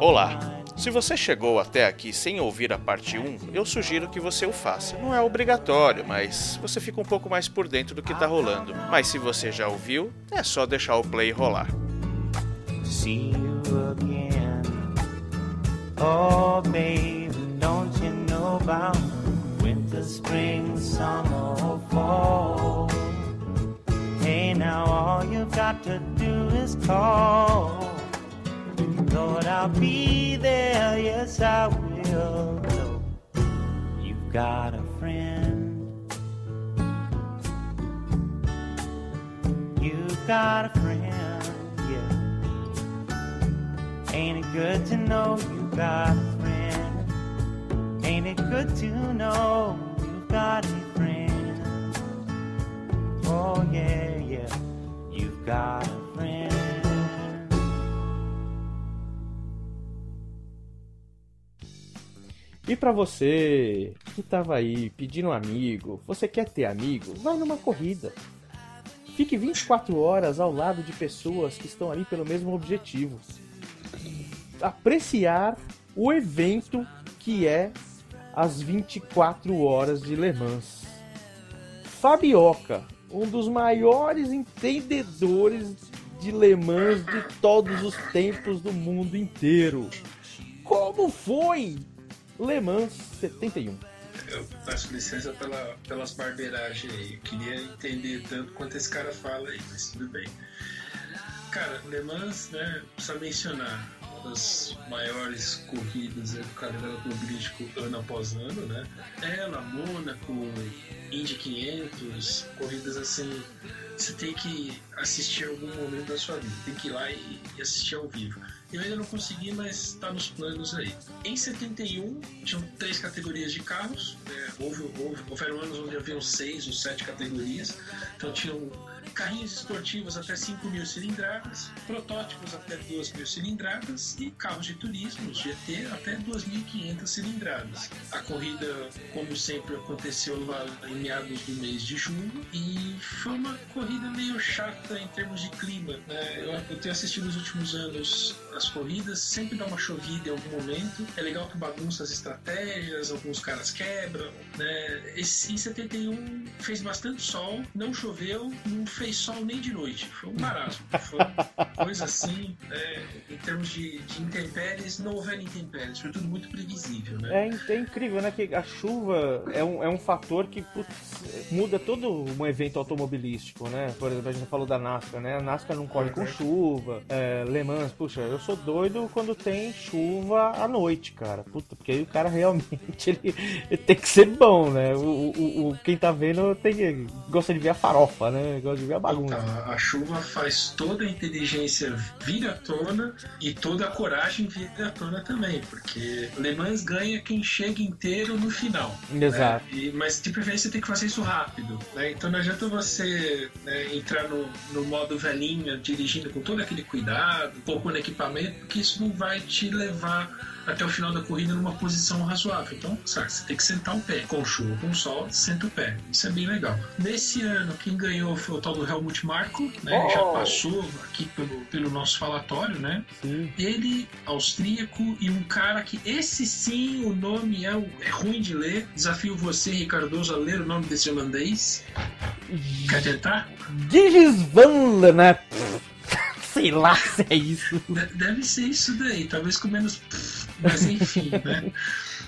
Olá! Se você chegou até aqui sem ouvir a parte 1, eu sugiro que você o faça. Não é obrigatório, mas você fica um pouco mais por dentro do que tá rolando. Mas se você já ouviu, é só deixar o play rolar. See you again. Oh, baby, don't you know about winter, spring, summer, fall? Hey, now all you've got to do is call. Lord, I'll be there, yes, I will. You've got a friend. You've got a friend, yeah. Ain't it good to know you've got a friend? Ain't it good to know you've got a friend? Oh, yeah, got a friend. E para você que tava aí pedindo um amigo, você quer ter amigo? Vai numa corrida. Fique 24 horas ao lado de pessoas que estão ali pelo mesmo objetivo. Apreciar o evento que é as 24 horas de Le Mans. Fabioca, um dos maiores entendedores de Le Mans de todos os tempos do mundo inteiro. Como foi Le Mans 71. Eu peço licença pela, pelas barbeiragens aí. Eu queria entender tanto quanto esse cara fala aí, mas tudo bem. Cara, Le Mans, né, precisa mencionar das maiores corridas do calendário automobilístico ano após ano, né? Ela, Mônaco, Indy 500, corridas assim, você tem que assistir algum momento da sua vida, tem que ir lá e, e assistir ao vivo. Eu ainda não consegui, mas está nos planos aí. Em 71, tinham três categorias de carros. Né? Houve, houve, houveram anos onde haviam seis ou sete categorias. Então tinham carrinhos esportivos até 5 mil cilindradas, protótipos até 2 mil cilindradas e carros de turismo, GT, até 2.500 cilindradas. A corrida, como sempre, aconteceu lá em meados do mês de junho e foi uma corrida meio chata em termos de clima. Né? Eu, eu tenho assistido nos últimos anos as corridas, sempre dá uma chovida em algum momento. É legal que bagunça as estratégias, alguns caras quebram. Né? Esse, em 71 fez bastante sol, não choveu, não fez sol nem de noite. Foi um marasmo. Foi coisa assim, é, em termos de, de intempéries, não houveram intempéries. Foi tudo muito previsível, né? É, é incrível, né? Que a chuva é um, é um fator que putz, muda todo um evento automobilístico, né? Por exemplo, a gente falou da NASCAR, né? A NASCAR não corre com chuva. É, Le Mans, puxa, eu sou doido quando tem chuva à noite, cara. Puta, porque aí o cara realmente ele, ele tem que ser bom, né? O, o, o, quem tá vendo tem, gosta de ver a farofa, né? Gosta ver a bagunça. A, a chuva faz toda a inteligência vir à tona e toda a coragem vir à tona também, porque Le Mans ganha quem chega inteiro no final. Né? Exato. Né? E, mas de preferência tem que fazer isso rápido, né? Então não adianta você né, entrar no, no modo velhinha, dirigindo com todo aquele cuidado, pouco no equipamento, porque isso não vai te levar até o final da corrida numa posição razoável. Então, sabe, você tem que sentar o pé. Com chuva, com sol, senta o pé. Isso é bem legal. Nesse ano, quem ganhou foi o tal do Helmut Marko, né? Oh. Já passou aqui pelo, pelo nosso falatório, né? Sim. Ele, austríaco, e um cara que esse sim, o nome é, é ruim de ler. Desafio você, Ricardoso, a ler o nome desse holandês. Quer tentar? Digis Van Lennep. Sei lá se é isso. Deve ser isso daí, talvez com menos. Mas enfim, né?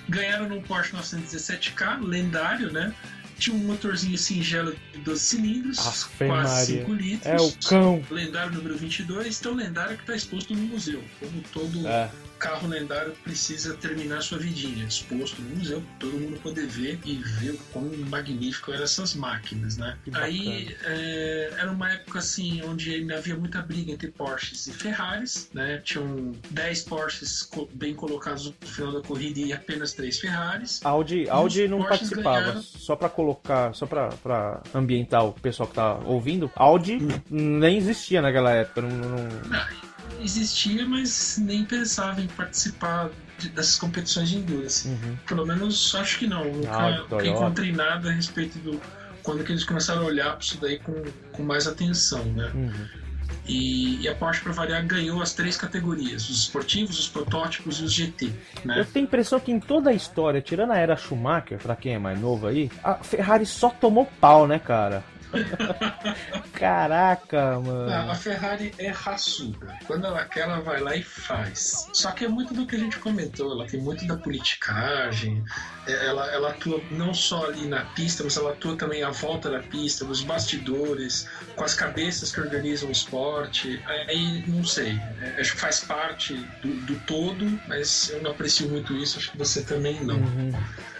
Ganharam no Porsche 917K, lendário, né? Tinha um motorzinho singelo de 12 cilindros, Afe quase Maria. 5 litros. É o cão. Lendário número 22, tão lendário que está exposto no museu. Como todo é carro lendário precisa terminar sua vidinha, exposto no museu, todo mundo poder ver e ver o quão magnífico eram essas máquinas, né? Aí é, era uma época assim onde havia muita briga entre Porsches e Ferraris, né? Tinham 10 Porsches bem colocados no final da corrida e apenas 3 Ferraris. Audi, Audi não Porsches participava. Ganharam... Só para colocar, só para ambientar o pessoal que tá ouvindo, Audi hum. nem existia naquela época, não, não... Ah, existia, mas nem pensava em participar de, dessas competições de endurance. Uhum. Pelo menos acho que não. Nunca, nunca encontrei nada a respeito do quando que eles começaram a olhar para isso daí com, com mais atenção, né? Uhum. E, e, a Porsche, para variar, ganhou as três categorias: os esportivos, os protótipos e os GT. Né? Eu tenho a impressão que em toda a história, tirando a era Schumacher, para quem é mais novo aí, a Ferrari só tomou pau, né, cara? Caraca, mano. a Ferrari é raçuda. Quando ela quer, ela vai lá e faz. Só que é muito do que a gente comentou. Ela tem muito da politicagem. É, ela, ela atua não só ali na pista, mas ela atua também à volta da pista, nos bastidores, com as cabeças que organizam o esporte. Aí, não sei. É, acho que faz parte do, do todo, mas eu não aprecio muito isso. Acho que você também não. Uhum.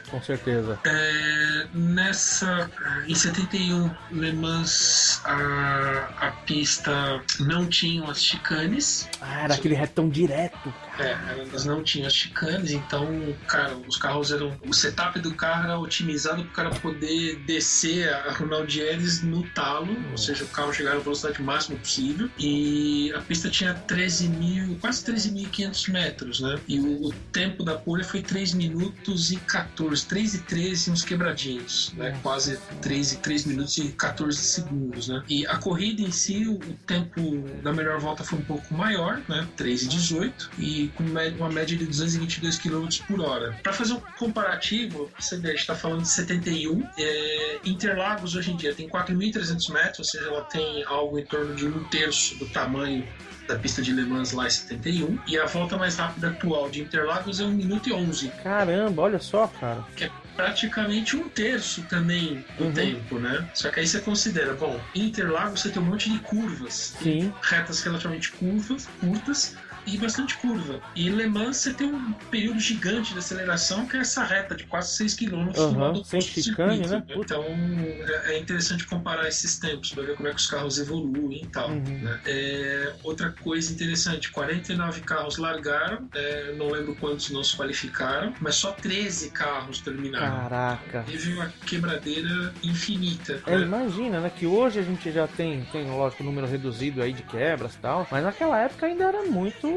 Com certeza. É, nessa. Em 71, Le Mans, a, a pista não tinha as chicanes. Ah, era aquele retão direto, é, elas não tinham as chicanes, então, cara, os carros eram. O setup do carro era otimizado para o cara poder descer a Ronaldieres no talo, ou seja, o carro chegar à velocidade máxima possível. E a pista tinha 13 mil, quase 13.500 metros, né? E o, o, tempo da pole foi 3 minutos e 14, 3 e 13 uns quebradinhos, né? Quase 3 e 3 minutos e 14 segundos, né? E a corrida em si, o tempo da melhor volta foi um pouco maior, né? 3 e 18. E com uma média de 222 km por hora. Para fazer um comparativo, você vê, a gente está falando de 71. É, Interlagos hoje em dia tem 4.300 metros, ou seja, ela tem algo em torno de um terço do tamanho da pista de Le Mans lá em 71. E a volta mais rápida atual de Interlagos é 1 minuto e 11. Caramba, olha só, cara. Que é praticamente um terço também do uhum. tempo, né? Só que aí você considera, bom, Interlagos você tem um monte de curvas. Sim. Retas relativamente curvas, curtas e bastante curva. E Le Mans você tem um período gigante de aceleração, que é essa reta de quase 6 km uhum, sem chicane, né? Então é, é interessante comparar esses tempos para ver como é que os carros evoluem e tal. Uhum. Né? É, outra coisa interessante: 49 carros largaram, é, não lembro quantos não se qualificaram, mas só 13 carros terminaram. Caraca! Teve uma quebradeira infinita. É, né? Imagina, né? Que hoje a gente já tem, tem, lógico, um número reduzido aí de quebras e tal, mas naquela época ainda era muito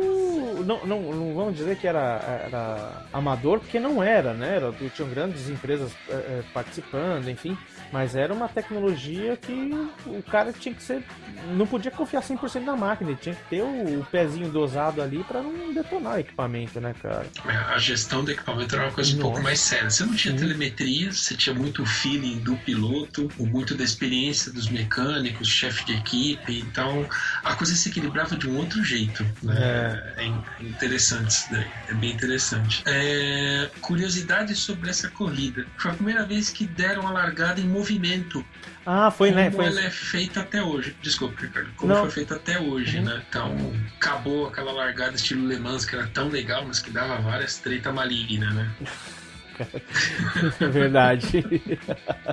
não, não, não vamos dizer que era, era amador, porque não era, né? Era, tinham grandes empresas é, participando, enfim. Mas era uma tecnologia que o cara tinha que ser. Não podia confiar 100% na máquina, ele tinha que ter o, o pezinho dosado ali para não detonar o equipamento, né, cara? A gestão do equipamento era uma coisa Nossa. um pouco mais séria. Você não tinha Sim. telemetria, você tinha muito feeling do piloto, muito da experiência dos mecânicos, chefe de equipe, então a coisa se equilibrava de um outro jeito, né? É, é interessante isso daí, é bem interessante. É, curiosidade sobre essa corrida. Foi a primeira vez que deram a largada em movimento. Ah, foi, como né? Foi... ela é feita até hoje. Desculpa, Ricardo. Como Não. foi feita até hoje, uhum. né? Então, acabou aquela largada estilo Le Mans que era tão legal, mas que dava várias treta maligna, né? É verdade.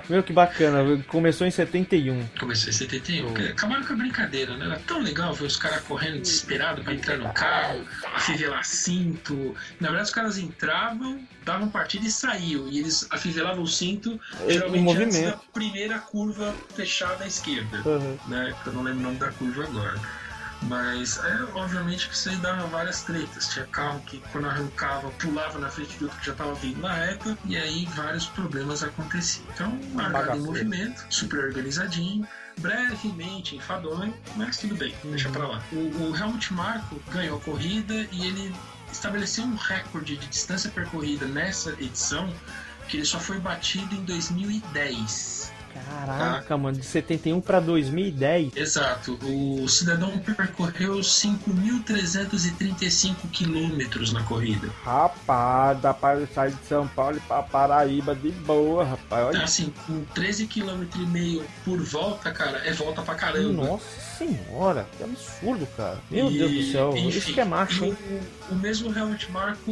Meu, que bacana. Começou em 71. Começou em 71. Oh. Acabaram com a brincadeira, né? Era tão legal ver os caras correndo desesperados para entrar no carro, afivelar cinto. Na verdade, os caras entravam, davam partida e saíam. E eles afivelavam o cinto, geralmente antes da primeira curva fechada à esquerda. Uhum. Né? Eu não lembro o nome da curva agora. Mas é obviamente que isso aí dava várias tretas. Tinha carro que quando arrancava pulava na frente de outro que já estava vindo na reta e aí vários problemas aconteciam. Então, largado em movimento, super organizadinho, brevemente enfadonho, mas tudo bem, uhum. deixa pra lá. O, o Helmut Marko ganhou a corrida e ele estabeleceu um recorde de distância percorrida nessa edição que ele só foi batido em 2010. Caraca, tá? mano, de 71 para 2010. Exato. O cidadão percorreu 5.335 quilômetros na corrida. Rapaz, dá para sair de São Paulo e para Paraíba de boa, rapaz. Olha. Assim, com 13 km e meio por volta, cara, é volta pra caramba. Nossa senhora, que absurdo, cara. Meu e, Deus do céu, enfim, isso que é macho, hein? O mesmo Helmut Marko,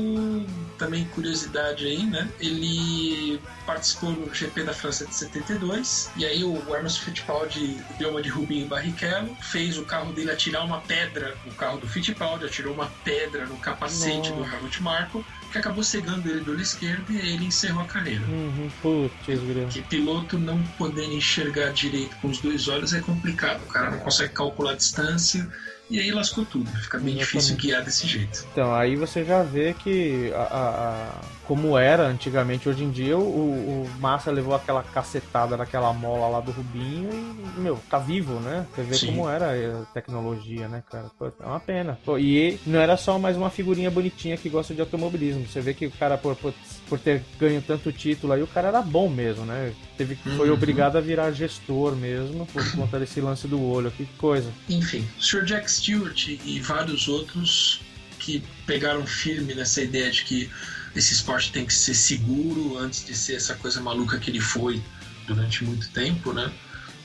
também curiosidade aí, né? Ele participou no GP da França de 72, e aí o Emerson Fittipaldi deu uma de Rubinho Barrichello, fez o carro dele atirar uma pedra no carro do Fittipaldi, atirou uma pedra no capacete Nossa. do Helmut Marko, que acabou cegando ele do olho esquerdo e ele encerrou a carreira. Uhum, putz, que piloto não poder enxergar direito com os dois olhos é complicado. O cara não consegue calcular a distância e aí lascou tudo. Fica bem Exatamente. difícil guiar desse jeito. Então, aí você já vê que a, a como era antigamente. Hoje em dia, o, o Massa levou aquela cacetada daquela mola lá do Rubinho e, meu, tá vivo, né? Você vê Sim. como era a tecnologia, né, cara? Pô, é uma pena. Pô, e não era só mais uma figurinha bonitinha que gosta de automobilismo. Você vê que o cara, por, por, por ter ganho tanto título aí, o cara era bom mesmo, né? Teve, foi uhum. obrigado a virar gestor mesmo por conta desse lance do olho. Que coisa. Enfim, o Sr. Jack Stewart e vários outros que pegaram firme nessa ideia de que esse esporte tem que ser seguro antes de ser essa coisa maluca que ele foi durante muito tempo, né?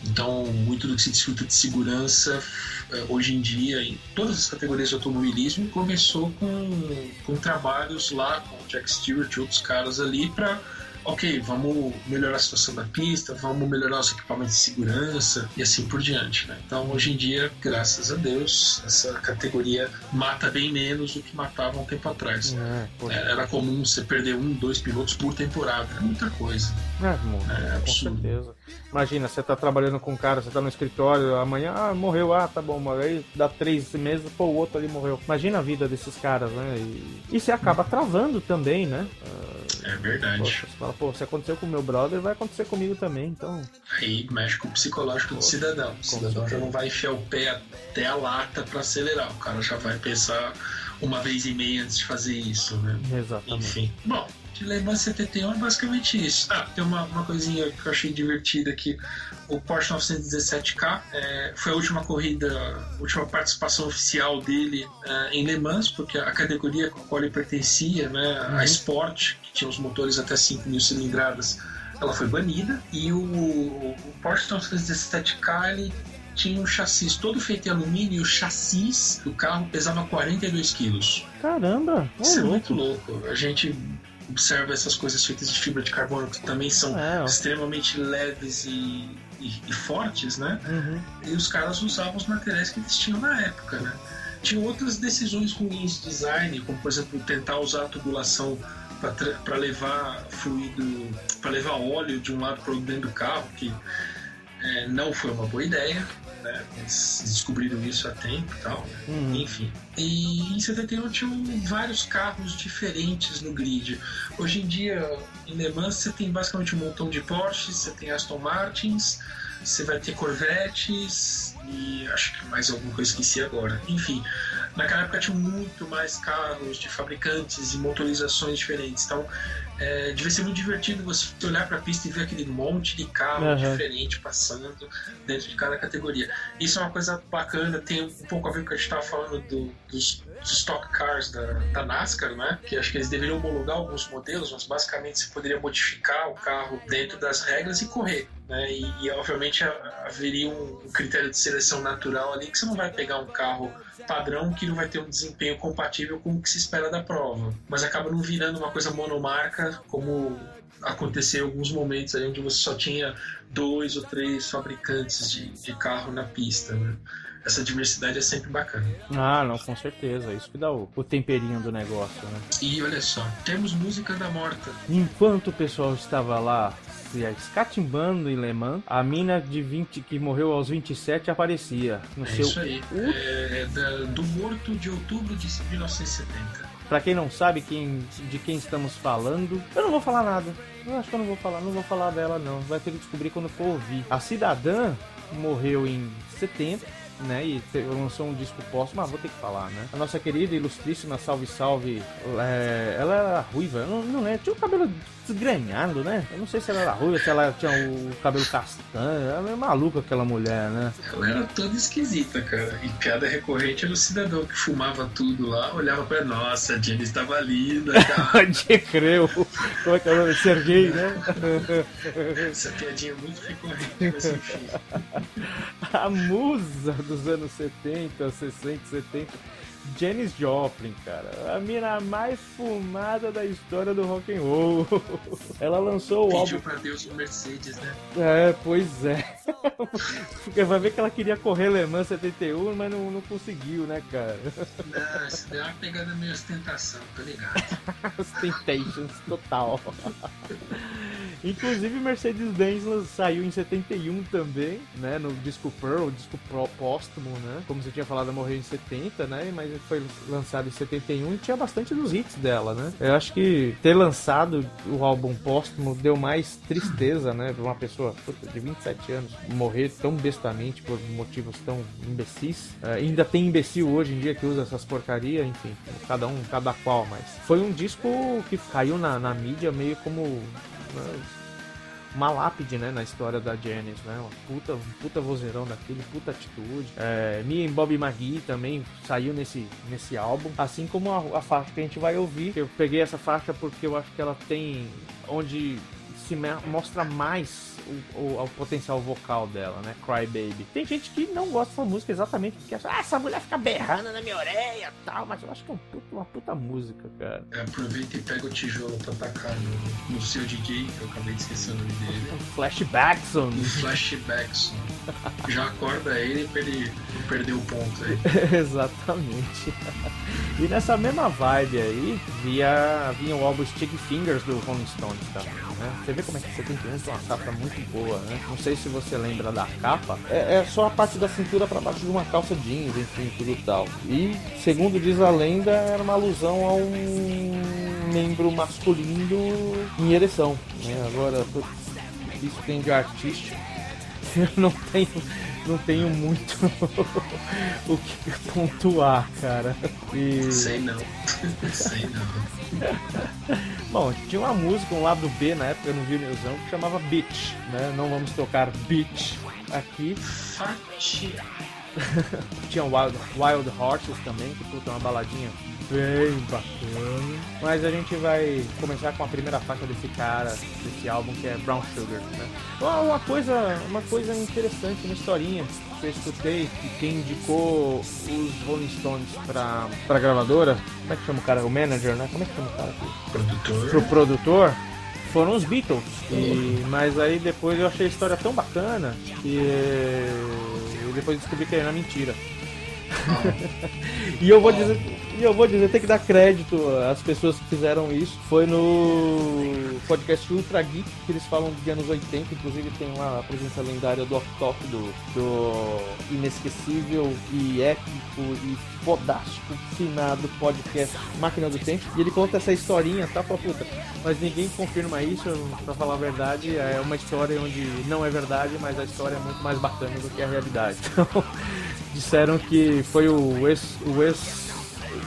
Então, muito do que se discuta de segurança eh, hoje em dia, em todas as categorias de automobilismo, começou com, com trabalhos lá com Jack Stewart e outros caras ali para ok, vamos melhorar a situação da pista, vamos melhorar os equipamentos de segurança e assim por diante. Né? Então, hoje em dia, graças a Deus, essa categoria mata bem menos do que matava um tempo atrás. É, é, Era comum você perder um, dois pilotos por temporada. É muita coisa. É, é absurdo. Com certeza. Imagina, você tá trabalhando com um cara, você tá no escritório, amanhã, ah, morreu, ah, tá bom, aí dá três meses, pô, o outro ali morreu. Imagina a vida desses caras, né? E, e você acaba travando também, né? É verdade. Poxa, você fala, pô, se aconteceu com o meu brother, vai acontecer comigo também, então. Aí mexe com o psicológico do cidadão. O cidadão já não vai enfiar o pé até a lata para acelerar. O cara já vai pensar uma vez e meia antes de fazer isso, né? Exatamente. Enfim. Bom, de Le Mans 71 é basicamente isso. Ah, tem uma, uma coisinha que eu achei divertida aqui. O Porsche 917K é, foi a última corrida, a última participação oficial dele é, em Le Mans, porque a categoria com a qual ele pertencia, né, uhum. a Sport, tinha os motores até 5 mil cilindradas, ela foi banida. E o, o Porsche 917K ele tinha um chassi todo feito em alumínio e o chassi do carro pesava 42 quilos. Caramba! Isso é muito louco. A gente observa essas coisas feitas de fibra de carbono que também são é, extremamente leves e, e, e fortes, né? Uhum. E os caras usavam os materiais que eles tinham na época, né? Tinha outras decisões ruins de design, como por exemplo tentar usar a tubulação para levar fluido, para levar óleo de um lado para o dentro do carro, que é, não foi uma boa ideia né? Eles descobriram isso há tempo e tal, uhum. enfim. E em 71 tinham vários carros diferentes no grid. Hoje em dia, em Le Mans, você tem basicamente um montão de Porsches, você tem Aston Martins, você vai ter Corvettes e acho que mais alguma coisa esqueci agora. Enfim, naquela época tinha muito mais carros de fabricantes e motorizações diferentes. Então, é, devia ser muito divertido você olhar para a pista e ver aquele monte de carro uhum. diferente passando dentro de cada categoria. Isso é uma coisa bacana, tem um pouco a ver com o que a gente estava falando do, dos, stock cars da, da, NASCAR, né? Que acho que eles deveriam homologar alguns modelos, mas basicamente você poderia modificar o carro dentro das regras e correr. Né? E, e obviamente haveria um critério de seleção natural ali que você não vai pegar um carro padrão que não vai ter um desempenho compatível com o que se espera da prova. Mas acaba não virando uma coisa monomarca, como aconteceu em alguns momentos aí onde você só tinha dois ou três fabricantes de, de carro na pista, né? Essa diversidade é sempre bacana. Ah, não, com certeza. Isso que dá o, o temperinho do negócio, né? E olha só, temos música da morta. Enquanto o pessoal estava lá escatimbando em Le Mans, a mina de 20 que morreu aos 27 aparecia no é seu. Isso aí. Uh... É, da, do morto de outubro de 1970. Pra quem não sabe quem, de quem estamos falando, eu não vou falar nada. Eu acho que eu não vou falar, não vou falar dela não. Vai ter que descobrir quando for ouvir. A cidadã morreu em 70 né? E lançou um disco póstumo, mas vou ter que falar, né? A nossa querida, ilustríssima Salve Salve, é, ela era ruiva, não, não é? Tinha o cabelo desgrenhado, né? Eu não sei se ela era ruiva, se ela tinha o cabelo castanho. Ela é maluca aquela mulher, né? Ela era toda esquisita, cara. E piada recorrente era o cidadão que fumava tudo lá, olhava pra nossa, a Jenny estava linda, cara. De creu. Como é que é o nome? Serguei, né? Essa piadinha é muito recorrente, mas enfim. A musa dos anos 70, 60, 70 Janis Joplin, cara. A mina mais fumada da história do rock and roll. Ela lançou o Pediu álbum. pra Deus um Mercedes, né? É, pois é. Porque vai ver que ela queria correr Le Mans 71, mas não, não conseguiu, né, cara? Não, isso deu uma pegada meio ostentação, tô ligado. Ostentations total. Inclusive Mercedes-Benz saiu em 71 também, né? No disco Pearl, disco Pro póstumo, né? Como você tinha falado, morreu em 70, né? Mas foi lançado em 71 e tinha bastante dos hits dela, né? Eu acho que ter lançado o álbum póstumo deu mais tristeza, né? Pra uma pessoa puta, de 27 anos morrer tão bestamente por motivos tão imbecis. Uh, ainda tem imbecil hoje em dia que usa essas porcarias, enfim, cada um, cada qual, mas foi um disco que caiu na, na mídia meio como né, uma lápide, né, na história da Janis, né, uma puta, um puta vozeirão daquele, puta atitude. É, Mia e Bob McGee também saiu nesse, nesse álbum, assim como a, a faixa que a gente vai ouvir. Eu peguei essa faixa porque eu acho que ela tem onde se mostra mais o, o, o, potencial vocal dela, né? Cry Baby. Tem gente que não gosta dessa música exatamente porque acha, ah, essa mulher fica berrando na minha orelha e tal, mas eu acho que é um puta, uma puta música, cara. É, aproveita e pega o tijolo pra atacar no, no seu DJ, que eu acabei de esquecer o nome dele. Um flashbackson. Um flashbackson. Já acorda ele pra ele perder o ponto aí. Exatamente. E nessa mesma vibe aí, via, vinha o álbum Stick Fingers do Rolling Stones também, né? Você vê como é que 71 tem uma capa muito boa, né? Não sei se você lembra da capa. É, é só a parte da cintura para baixo de uma calça jeans, enfim, tudo tal. E, segundo diz a lenda, era uma alusão a um membro masculino em ereção, né? Agora, isso tem de artístico. Eu não tenho não tenho muito o que pontuar, cara. E... Sei não. Sei não. Bom, tinha uma música, um lado B na época no Vinilzão que chamava Bitch, né? Não vamos tocar Bitch aqui. tinha Wild, Wild Horses também, que puta, uma baladinha bem bacana. Mas a gente vai começar com a primeira faixa desse cara, desse álbum, que é Brown Sugar. Né? Uma coisa, uma coisa interessante, uma historinha que eu escutei, que quem indicou os Rolling Stones pra, pra gravadora, como é que chama o cara? O manager, né? Como é que chama o cara aqui? Produtor. Pro produtor foram os Beatles. E, mas aí depois eu achei a história tão bacana que depois descobri que era mentira. E eu vou dizer, e eu vou dizer, tem que dar crédito às pessoas que fizeram isso. Foi no podcast Ultra Geek, que eles falam de anos 80, inclusive tem lá a presença lendária do off-top, do, do inesquecível e épico e fodástico, finado podcast Máquina do Tempo. E ele conta essa historinha, tá? Pra puta. Mas ninguém confirma isso, pra falar a verdade. É uma história onde não é verdade, mas a história é muito mais bacana do que a realidade. Então, disseram que foi o ex, o ex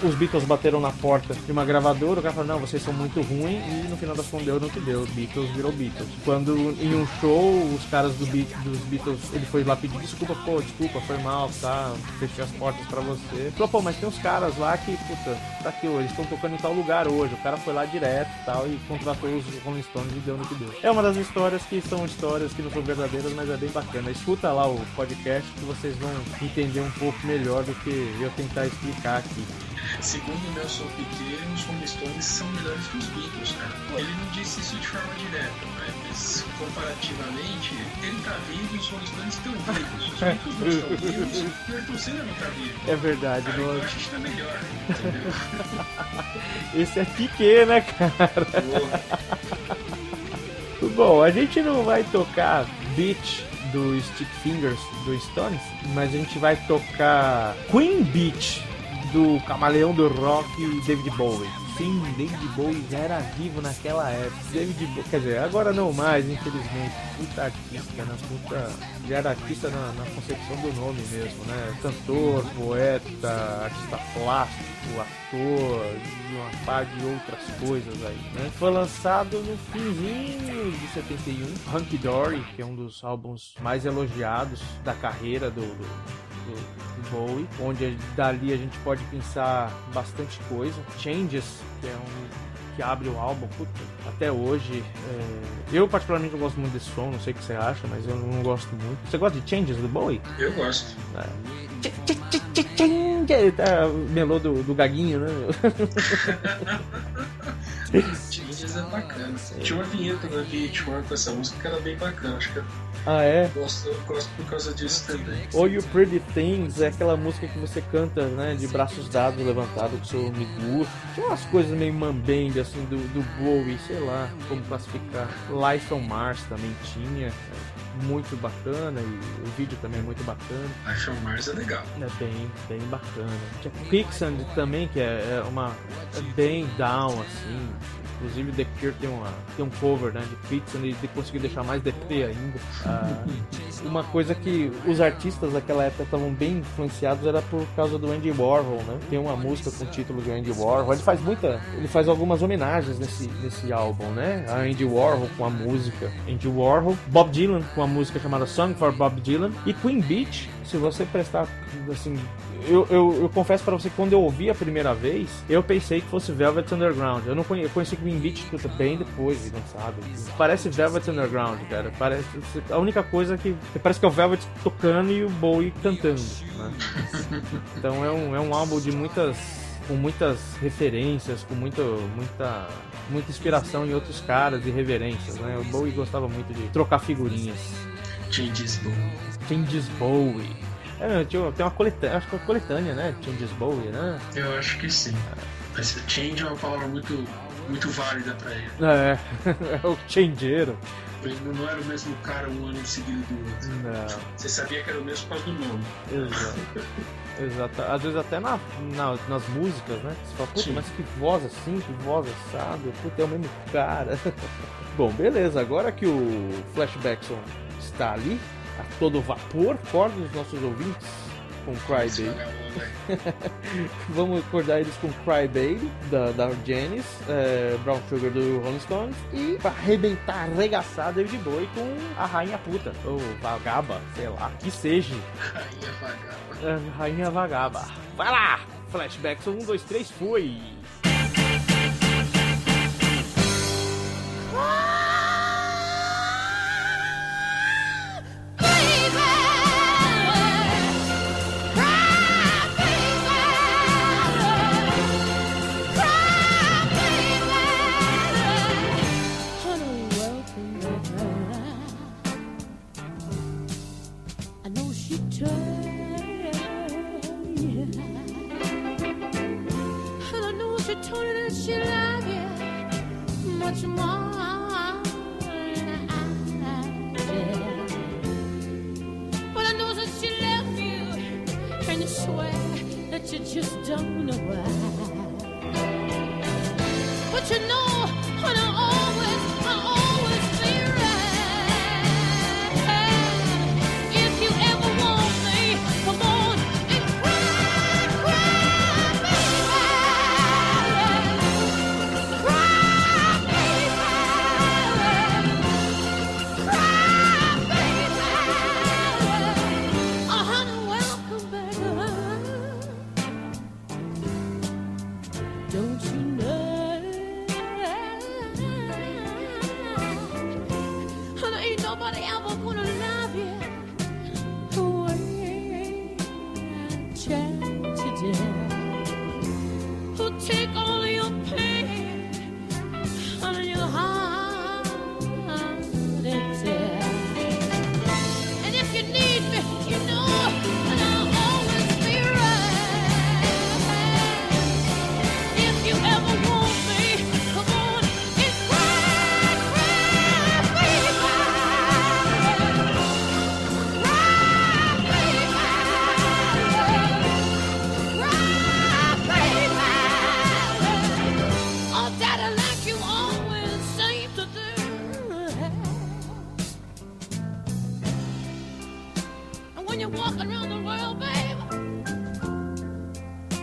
os Beatles bateram na porta de uma gravadora, o cara falou, não, vocês são muito ruins, e no final das contas deu no que deu, Beatles virou Beatles. Quando em um show, os caras do Be dos Beatles, ele foi lá pedir desculpa, pô, desculpa, foi mal, tá, fechei as portas pra você. Falou, pô, mas tem uns caras lá que, puta, tá aqui, eles estão tocando em tal lugar hoje, o cara foi lá direto e tal, e contratou os Rolling Stones e deu no que deu. É uma das histórias que são histórias que não são verdadeiras, mas é bem bacana. Escuta lá o podcast que vocês vão entender um pouco melhor do que eu tentar explicar aqui. Segundo Nelson Piquet, os Rolling Stones são melhores que os Beatles, cara. Ele não disse isso de forma direta, mas comparativamente, ele tá vivo e os Rolling Stones estão vivos. Os Beatles não estão vivos e o Ayrton Senna não tá vivo. É verdade, cara, não... Então a gente tá melhor, entendeu? Esse é Piquet, né, cara? Bom, a gente não vai tocar Beach do Stick Fingers do Stones, mas a gente vai tocar Queen Beach do camaleão do rock David Bowie. Sim, David Bowie já era vivo naquela época. David quer dizer, agora não mais, infelizmente. Puta artista, né? Puta, já era artista na, na concepção do nome mesmo, né? Cantor, poeta, artista plástico, ator e uma par de outras coisas aí, né? Foi lançado no finzinho de 71, Hunky Dory, que é um dos álbuns mais elogiados da carreira do, do do, do Bowie, onde dali a gente pode pensar bastante coisa. Changes, que é um que abre o álbum, puta, até hoje. É... Eu particularmente não gosto muito desse som, não sei o que você acha, mas eu não gosto muito. Você gosta de Changes do Bowie? Eu gosto. É. Tá, melô do, do gaguinho, né? Changes é bacana. Tinha uma vinheta da VH1 com essa música que era bem bacana, acho que Ah, é? Gosto, gosto por causa disso também. All You Pretty Things é aquela música que você canta, né, de braços dados levantados com seu amigo. Tinha umas coisas meio mambembe, assim, do, do Bowie, sei lá como classificar. Life on Mars também tinha muito bacana e o vídeo também é muito bacana. Life on Mars é legal. É bem, bem bacana. Tinha Quicksand também, que é, é uma é bem down, assim. Inclusive The Cure tem, uma, tem um cover né, de Quicksand e de conseguir deixar mais deprê ainda. Ah, uma coisa que os artistas daquela época estavam bem influenciados era por causa do Andy Warhol, né? Tem uma música com o título de Andy Warhol. Ele faz muita. Ele faz algumas homenagens nesse, nesse álbum, né? A Andy Warhol com a música Andy Warhol, Bob Dylan com a música chamada Song for Bob Dylan e Queen Beach, se você prestar assim eu, eu, eu, confesso para você que quando eu ouvi a primeira vez, eu pensei que fosse Velvet Underground. Eu não conheci, eu conheci Green Beach bem depois de lançado. Parece Velvet Underground, cara. Parece a única coisa que parece que é o Velvet tocando e o Bowie cantando, né? Então é um, é um álbum de muitas com muitas referências, com muito, muita muita inspiração em outros caras e reverências, né? O Bowie gostava muito de trocar figurinhas. Changes Bowie. Changes Bowie. É, tem uma coletânea, acho que é uma coletânea, né? Changes Bowie, né? Eu acho que sim. Change é uma palavra muito, muito válida pra ele. É, é o changeiro. Ele não era o mesmo cara um ano seguido do outro. Não. Você sabia que era o mesmo por causa do nome. Exato. Exato. Às vezes até na, na, nas músicas, né? Você fala, puta, mas que voz assim, que voz assado, puta, é o mesmo cara. Bom, beleza, agora que o Flashbackson está ali, a todo vapor, acorde os nossos ouvintes com Cry Baby. Vamos acordar eles com Cry Baby, da, da Janis, é, Brown Sugar do Rolling Stones, e pra arrebentar, arregaçar David Bowie com a Rainha Puta, ou Vagaba, sei lá, que seja. Rainha Vagaba. É, Rainha Vagaba. Vai lá! Flashbacks 1, 2, 3, foi!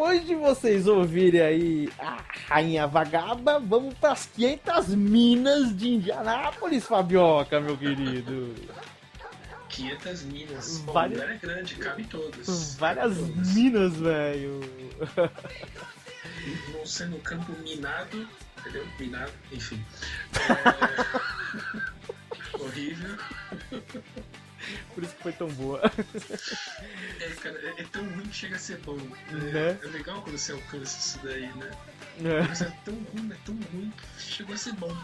Depois de vocês ouvirem aí a Rainha Vagaba, vamos pras 500 minas de Indianápolis, Fabioca, meu querido. 500 minas. Várias- lugar é grande, cabe todas. Várias Cabe todas. minas, velho. Vão ser no campo minado, entendeu? Minado, enfim. É... Horrível. Por isso que foi tão boa. É, cara, é, é tão ruim que chega a ser bom. É, Né? é legal quando você alcança isso daí, né? É, Mas é tão ruim, é tão ruim que chegou a ser bom.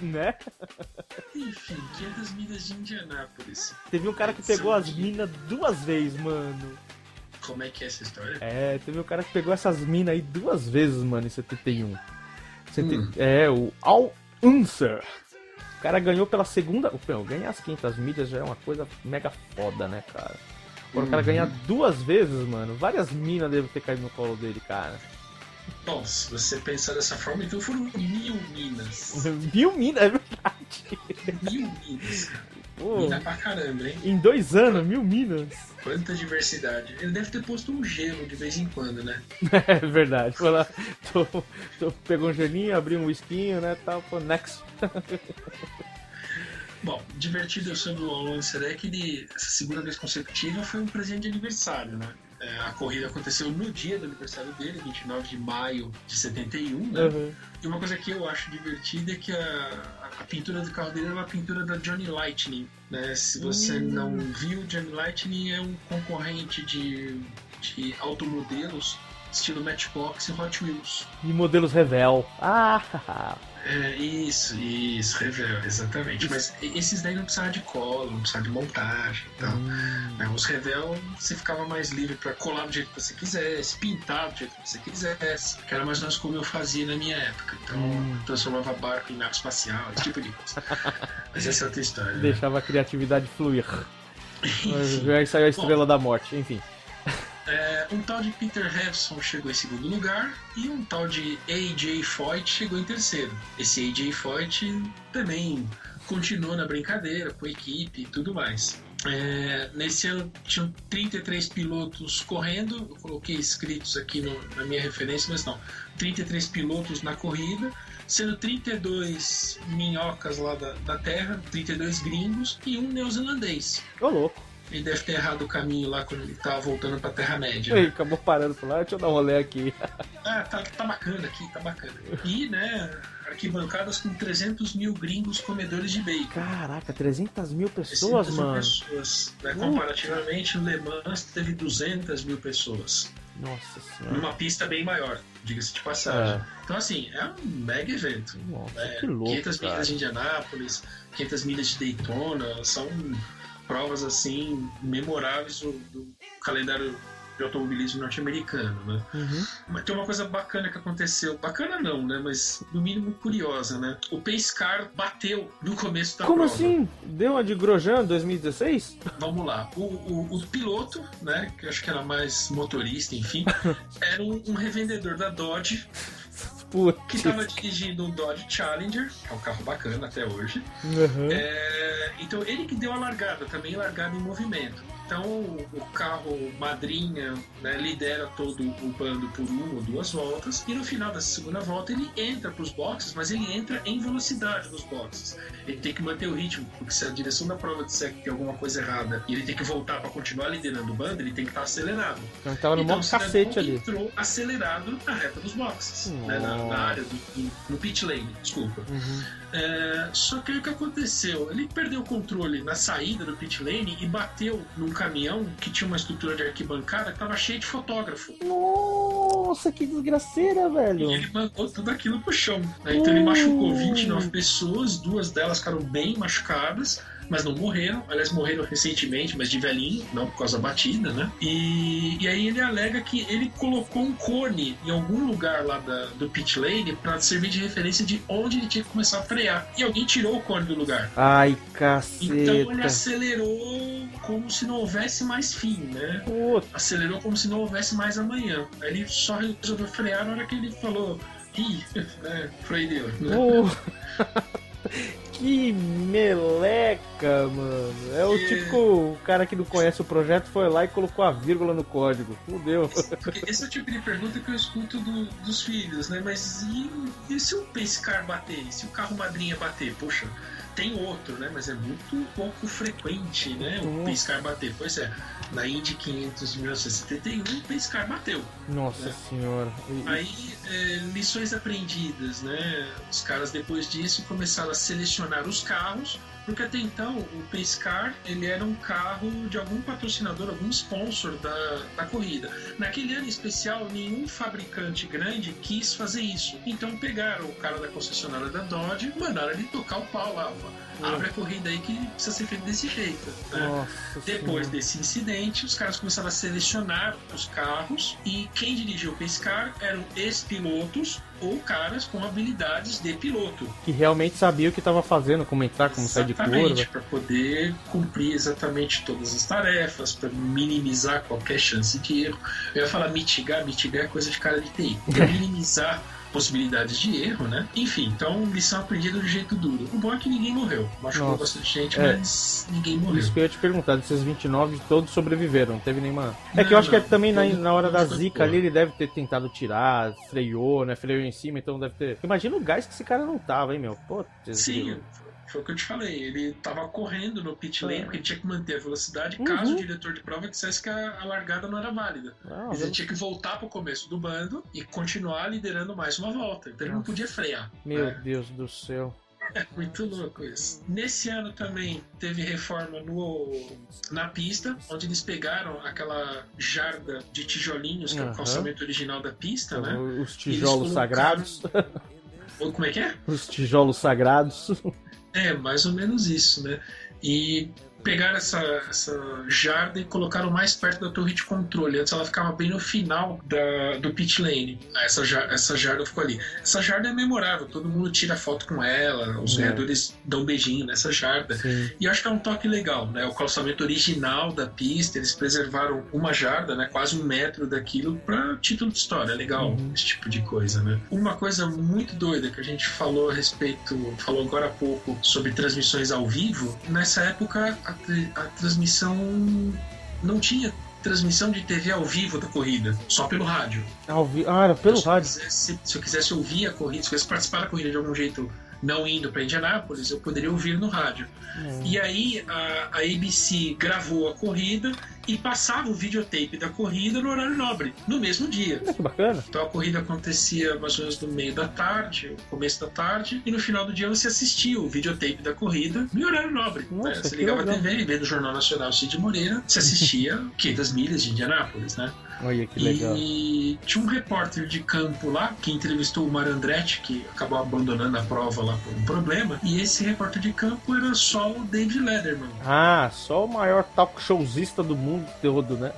né? Enfim, 500 milhas de Indianápolis. Teve um cara que pegou as minas duas vezes, mano. Como é que é essa história? É, teve um cara que pegou essas minas aí duas vezes, mano, em 71. Sete- Hum. É, o Al Unser. O cara ganhou pela segunda. Meu, ganhar as 500 milhas já é uma coisa mega foda, né, cara? Agora o cara Uhum. ganhar duas vezes, mano, várias minas devem ter caído no colo dele, cara. Bom, se você pensar dessa forma, então foram mil minas. Mil minas, é verdade. mil minas, cara. Pô, Mina pra caramba, hein? em dois anos, mil minas. Quanta diversidade. Ele deve ter posto um gelo de vez em quando, né? É verdade. Foi lá, tô, tô- pegou um gelinho, abriu um whiskinho, né, tal, pô, next. Bom, divertido sobre o Lancer é que ele, essa segunda vez consecutiva foi um presente de aniversário, né? É, a corrida aconteceu no dia do aniversário dele, 29 de maio de 71, né? Uhum. E uma coisa que eu acho divertida é que a, a pintura do carro dele é uma pintura da Johnny Lightning, né? Se você Hum. não viu, Johnny Lightning é um concorrente de, de automodelos estilo Matchbox e Hot Wheels. E modelos Revel. Ah, É, isso, isso, Revel, exatamente. Mas esses daí não precisavam de cola, não precisavam de montagem e tal. Hum. Né, Os Revel você ficava mais livre para colar do jeito que você quisesse, pintar do jeito que você quisesse, que era mais ou menos como eu fazia na minha época. Então, Hum. transformava barco em nave espacial, esse tipo de coisa. Mas essa é outra história. né? deixava a criatividade fluir. Enfim, Aí saiu a estrela da morte, enfim. Um tal de Peter Hevson chegou em segundo lugar e um tal de AJ Foyt chegou em terceiro. Esse AJ Foyt também continuou na brincadeira com a equipe e tudo mais. É, nesse ano tinham 33 pilotos correndo, eu coloquei escritos aqui no- na minha referência, mas não. 33 pilotos na corrida, sendo 32 minhocas lá da, da terra, 32 gringos e um neozelandês. Ô louco. Ele deve ter errado o caminho lá quando ele tava voltando pra Terra-média. Ei, acabou parando por lá, deixa eu dar um rolê aqui. Ah, tá, tá bacana aqui, tá bacana. E, né, arquibancadas com 300 mil gringos comedores de bacon. Caraca, 300 mil pessoas, 300 mil mano. pessoas, né? Comparativamente, o Le Mans teve 200 mil pessoas. Nossa senhora. Numa pista bem maior, diga-se de passagem. É. Então, assim, é um mega evento. Nossa, É, que louco, 500 cara. milhas de Indianápolis, 500 milhas de Daytona, são provas assim memoráveis do, do calendário de automobilismo norte-americano, né? Uhum. Mas tem uma coisa bacana que aconteceu, bacana não, né? Mas no mínimo curiosa, né? O Pace Car bateu no começo da Como prova. assim? Deu uma de Grosjean 2016? Vamos lá. O, o, o piloto, né? Que acho que era mais motorista, enfim, era um, um revendedor da Dodge Putz. que estava dirigindo um Dodge Challenger, que é um carro bacana até hoje. Uhum. É, então ele que deu a largada, também largada em movimento. Então o carro madrinha né, lidera todo o bando por uma ou duas voltas e no final dessa segunda volta ele entra para os boxes, mas ele entra em velocidade nos boxes. Ele tem que manter o ritmo, porque se a direção da prova disser que tem alguma coisa errada e ele tem que voltar para continuar liderando o bando, ele tem que estar acelerado. Então ele tava no então, cacete ali. entrou acelerado na reta dos boxes, né, na, na área do, do- no pit lane, desculpa. Uhum. É, só que aí o que aconteceu? Ele perdeu o controle na saída do pit lane e bateu num caminhão que tinha uma estrutura de arquibancada que tava cheio de fotógrafo. Nossa, que desgraceira, E velho. ele mandou tudo aquilo pro chão. né? Então ele machucou Uh. 29 pessoas, duas delas ficaram bem machucadas. Mas não morreram, aliás, morreram recentemente, mas de velhinho, não por causa da batida, né? E, e aí ele alega que ele colocou um cone em algum lugar lá da- do pit lane para servir de referência de onde ele tinha que começar a frear. E alguém tirou o cone do lugar. Ai, Então ele caceta. acelerou como se não houvesse mais fim, né? Puta. Acelerou como se não houvesse mais amanhã. Aí ele só resolveu frear na hora que ele falou. Ih, né? Freio deu. Né? Que meleca, mano. É o Que- típico cara que não conhece o projeto foi lá e colocou a vírgula no código. Fudeu. Esse é o tipo de pergunta que eu escuto do- dos filhos, né? Mas e, e se o Pace Car bater? E se o carro madrinha bater? Poxa, tem outro, né? Mas é muito pouco frequente, né? O Uhum. Pace Car bater. Pois é, na Indy 500 de 1971, o Pace Car bateu. Nossa É. senhora. E- Aí, é, lições aprendidas, né? Os caras depois disso começaram a selecionar os carros, porque até então o Pace Car ele era um carro de algum patrocinador, algum sponsor da, da corrida. Naquele ano em especial, nenhum fabricante grande quis fazer isso. Então pegaram o cara da concessionária da Dodge e mandaram ele tocar o pau lá. ó. Abre a corrida aí que precisa ser feito desse jeito. né? Depois desse incidente, os caras começaram a selecionar os carros e quem dirigiu o Pace Car eram ex-pilotos ou caras com habilidades de piloto. Que realmente sabia o que tava fazendo, como entrar, como sair de Exatamente, curva. para poder cumprir exatamente todas as tarefas, para minimizar qualquer chance de erro. Eu ia falar mitigar, mitigar é coisa de cara de TI. É minimizar possibilidades de erro, né? Enfim, então lição aprendida do jeito duro. O bom é que ninguém morreu. Machucou Nossa. bastante gente, É. mas ninguém morreu. Isso que eu ia te perguntar, desses 29, todos sobreviveram, não teve nenhuma. É Não, que eu acho que é não, também na, na hora da zica ali ele deve ter tentado tirar, freou, né? Freou em cima, então deve ter. Imagina o gás que esse cara não tava, hein, meu? Putz, Sim. Foi o que eu te falei. Ele tava correndo no pit lane É. porque ele tinha que manter a velocidade Uhum. caso o diretor de prova dissesse que a, a largada não era válida. Mas ele tinha que voltar pro começo do bando e continuar liderando mais uma volta. Então ele não podia frear. Meu É, Deus do céu. muito louco isso. Nesse ano também teve reforma no, na pista, onde eles pegaram aquela jarda de tijolinhos, que é o calçamento original da pista, né? Os tijolos Eles sagrados. Como é que é? Os tijolos sagrados. É, mais ou menos isso, né? E pegaram essa, essa jarda e colocaram mais perto da torre de controle. Antes ela ficava bem no final da, do pit lane. Ah, Essa, essa jarda ficou ali. Essa jarda é memorável, todo mundo tira foto com ela, os É. ganhadores dão um beijinho nessa jarda. Sim. E acho que é um toque legal, né? O calçamento original da pista, eles preservaram uma jarda, né? Quase um metro daquilo para título de história. É legal Uhum. esse tipo de coisa, né? Uma coisa muito doida que a gente falou a respeito, falou agora há pouco sobre transmissões ao vivo. Nessa época, a, a transmissão não tinha transmissão de TV ao vivo da corrida, só pelo rádio. Ao vi- Ah, era pelo se eu rádio. quisesse- se eu quisesse ouvir a corrida, se eu quisesse participar da corrida de algum jeito não indo para Indianápolis, eu poderia ouvir no rádio. E aí a, a ABC gravou a corrida e passava o videotape da corrida no horário nobre, no mesmo dia. Que bacana. Então a corrida acontecia mais ou menos no meio da tarde, o começo da tarde, e no final do dia você assistia o videotape da corrida no horário nobre. Nossa, né? Você ligava legal. a TV, em vez do Jornal Nacional Cid Moreira, você assistia 500 milhas de Indianápolis, né? Olha que legal. E tinha um repórter de campo lá que entrevistou o Marandretti, que acabou abandonando a prova lá por um problema. E esse repórter de campo era só o David Letterman. Ah, só o maior talk showzista do mundo todo, né?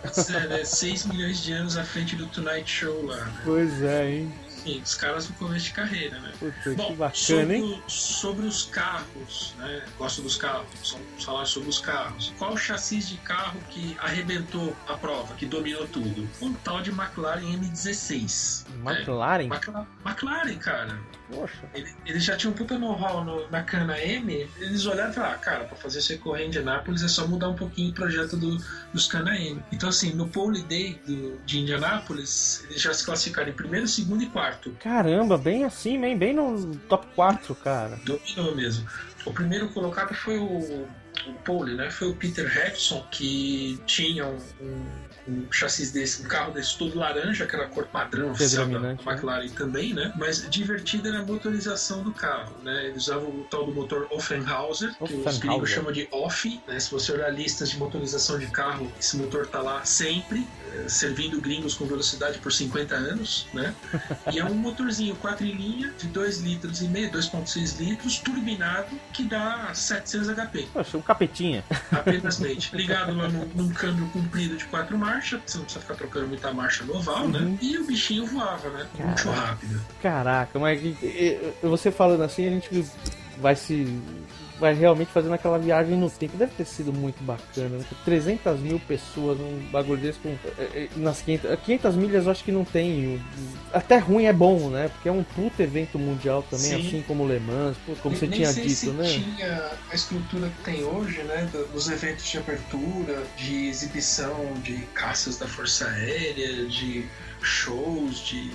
6 milhões de anos à frente do Tonight Show lá. Né? Pois é, hein? Enfim, os caras no começo de carreira, né? Puta, que Bom, bacana, sobre, o- sobre os carros, né? Gosto dos carros, vamos falar sobre os carros. Qual o chassi de carro que arrebentou a prova, que dominou tudo? Um tal de McLaren M16. né? McLaren? Macla- McLaren, cara. Poxa. Ele- Eles já tinham um puta know-how no- na cana M. Eles olharam e falaram: ah, cara, pra fazer você correr em Indianápolis é só mudar um pouquinho o projeto do- dos cana M. Então, assim, no Pole Day do- de Indianápolis, eles já se classificaram em primeiro, segundo e quarto. Caramba, bem assim, bem, bem no top 4, cara. Dominou mesmo. O primeiro colocado foi o, o pole, né? Foi o Peter Hudson, que tinha um, um- um chassi desse, um carro desse todo laranja, que era a cor padrão oficial da né? McLaren também, né? Mas divertida era a motorização do carro, né? Eles usavam o tal do motor Offenhauser, que os gringos chamam de Off, né? Se você olhar listas de motorização de carro, esse motor tá lá sempre, eh, servindo gringos com velocidade por 50 anos, né? E é um motorzinho 4 em linha, de 2 litros e meio, 2.6 litros, turbinado, que dá 700 HP. Poxa, um capetinha. Apenas mente. Ligado lá num, num câmbio comprido de quatro marchas, você não precisa ficar trocando muita marcha no oval, Uhum. né? E o bichinho voava, né? Muito Caraca. rápido. Caraca, mas você falando assim, a gente vai se. Vai realmente fazendo aquela viagem no tempo. Deve ter sido muito bacana. Né? 300 mil pessoas num bagulho desse. Com, é, é, nas 500, 500 milhas eu acho que não tem. Até ruim é bom, né? Porque é um puto evento mundial também, Sim. assim como Le Mans, como você Nem tinha sei dito, se né? tinha a estrutura que tem hoje, né? do- Dos eventos de abertura, de exibição de caças da Força Aérea, de shows, de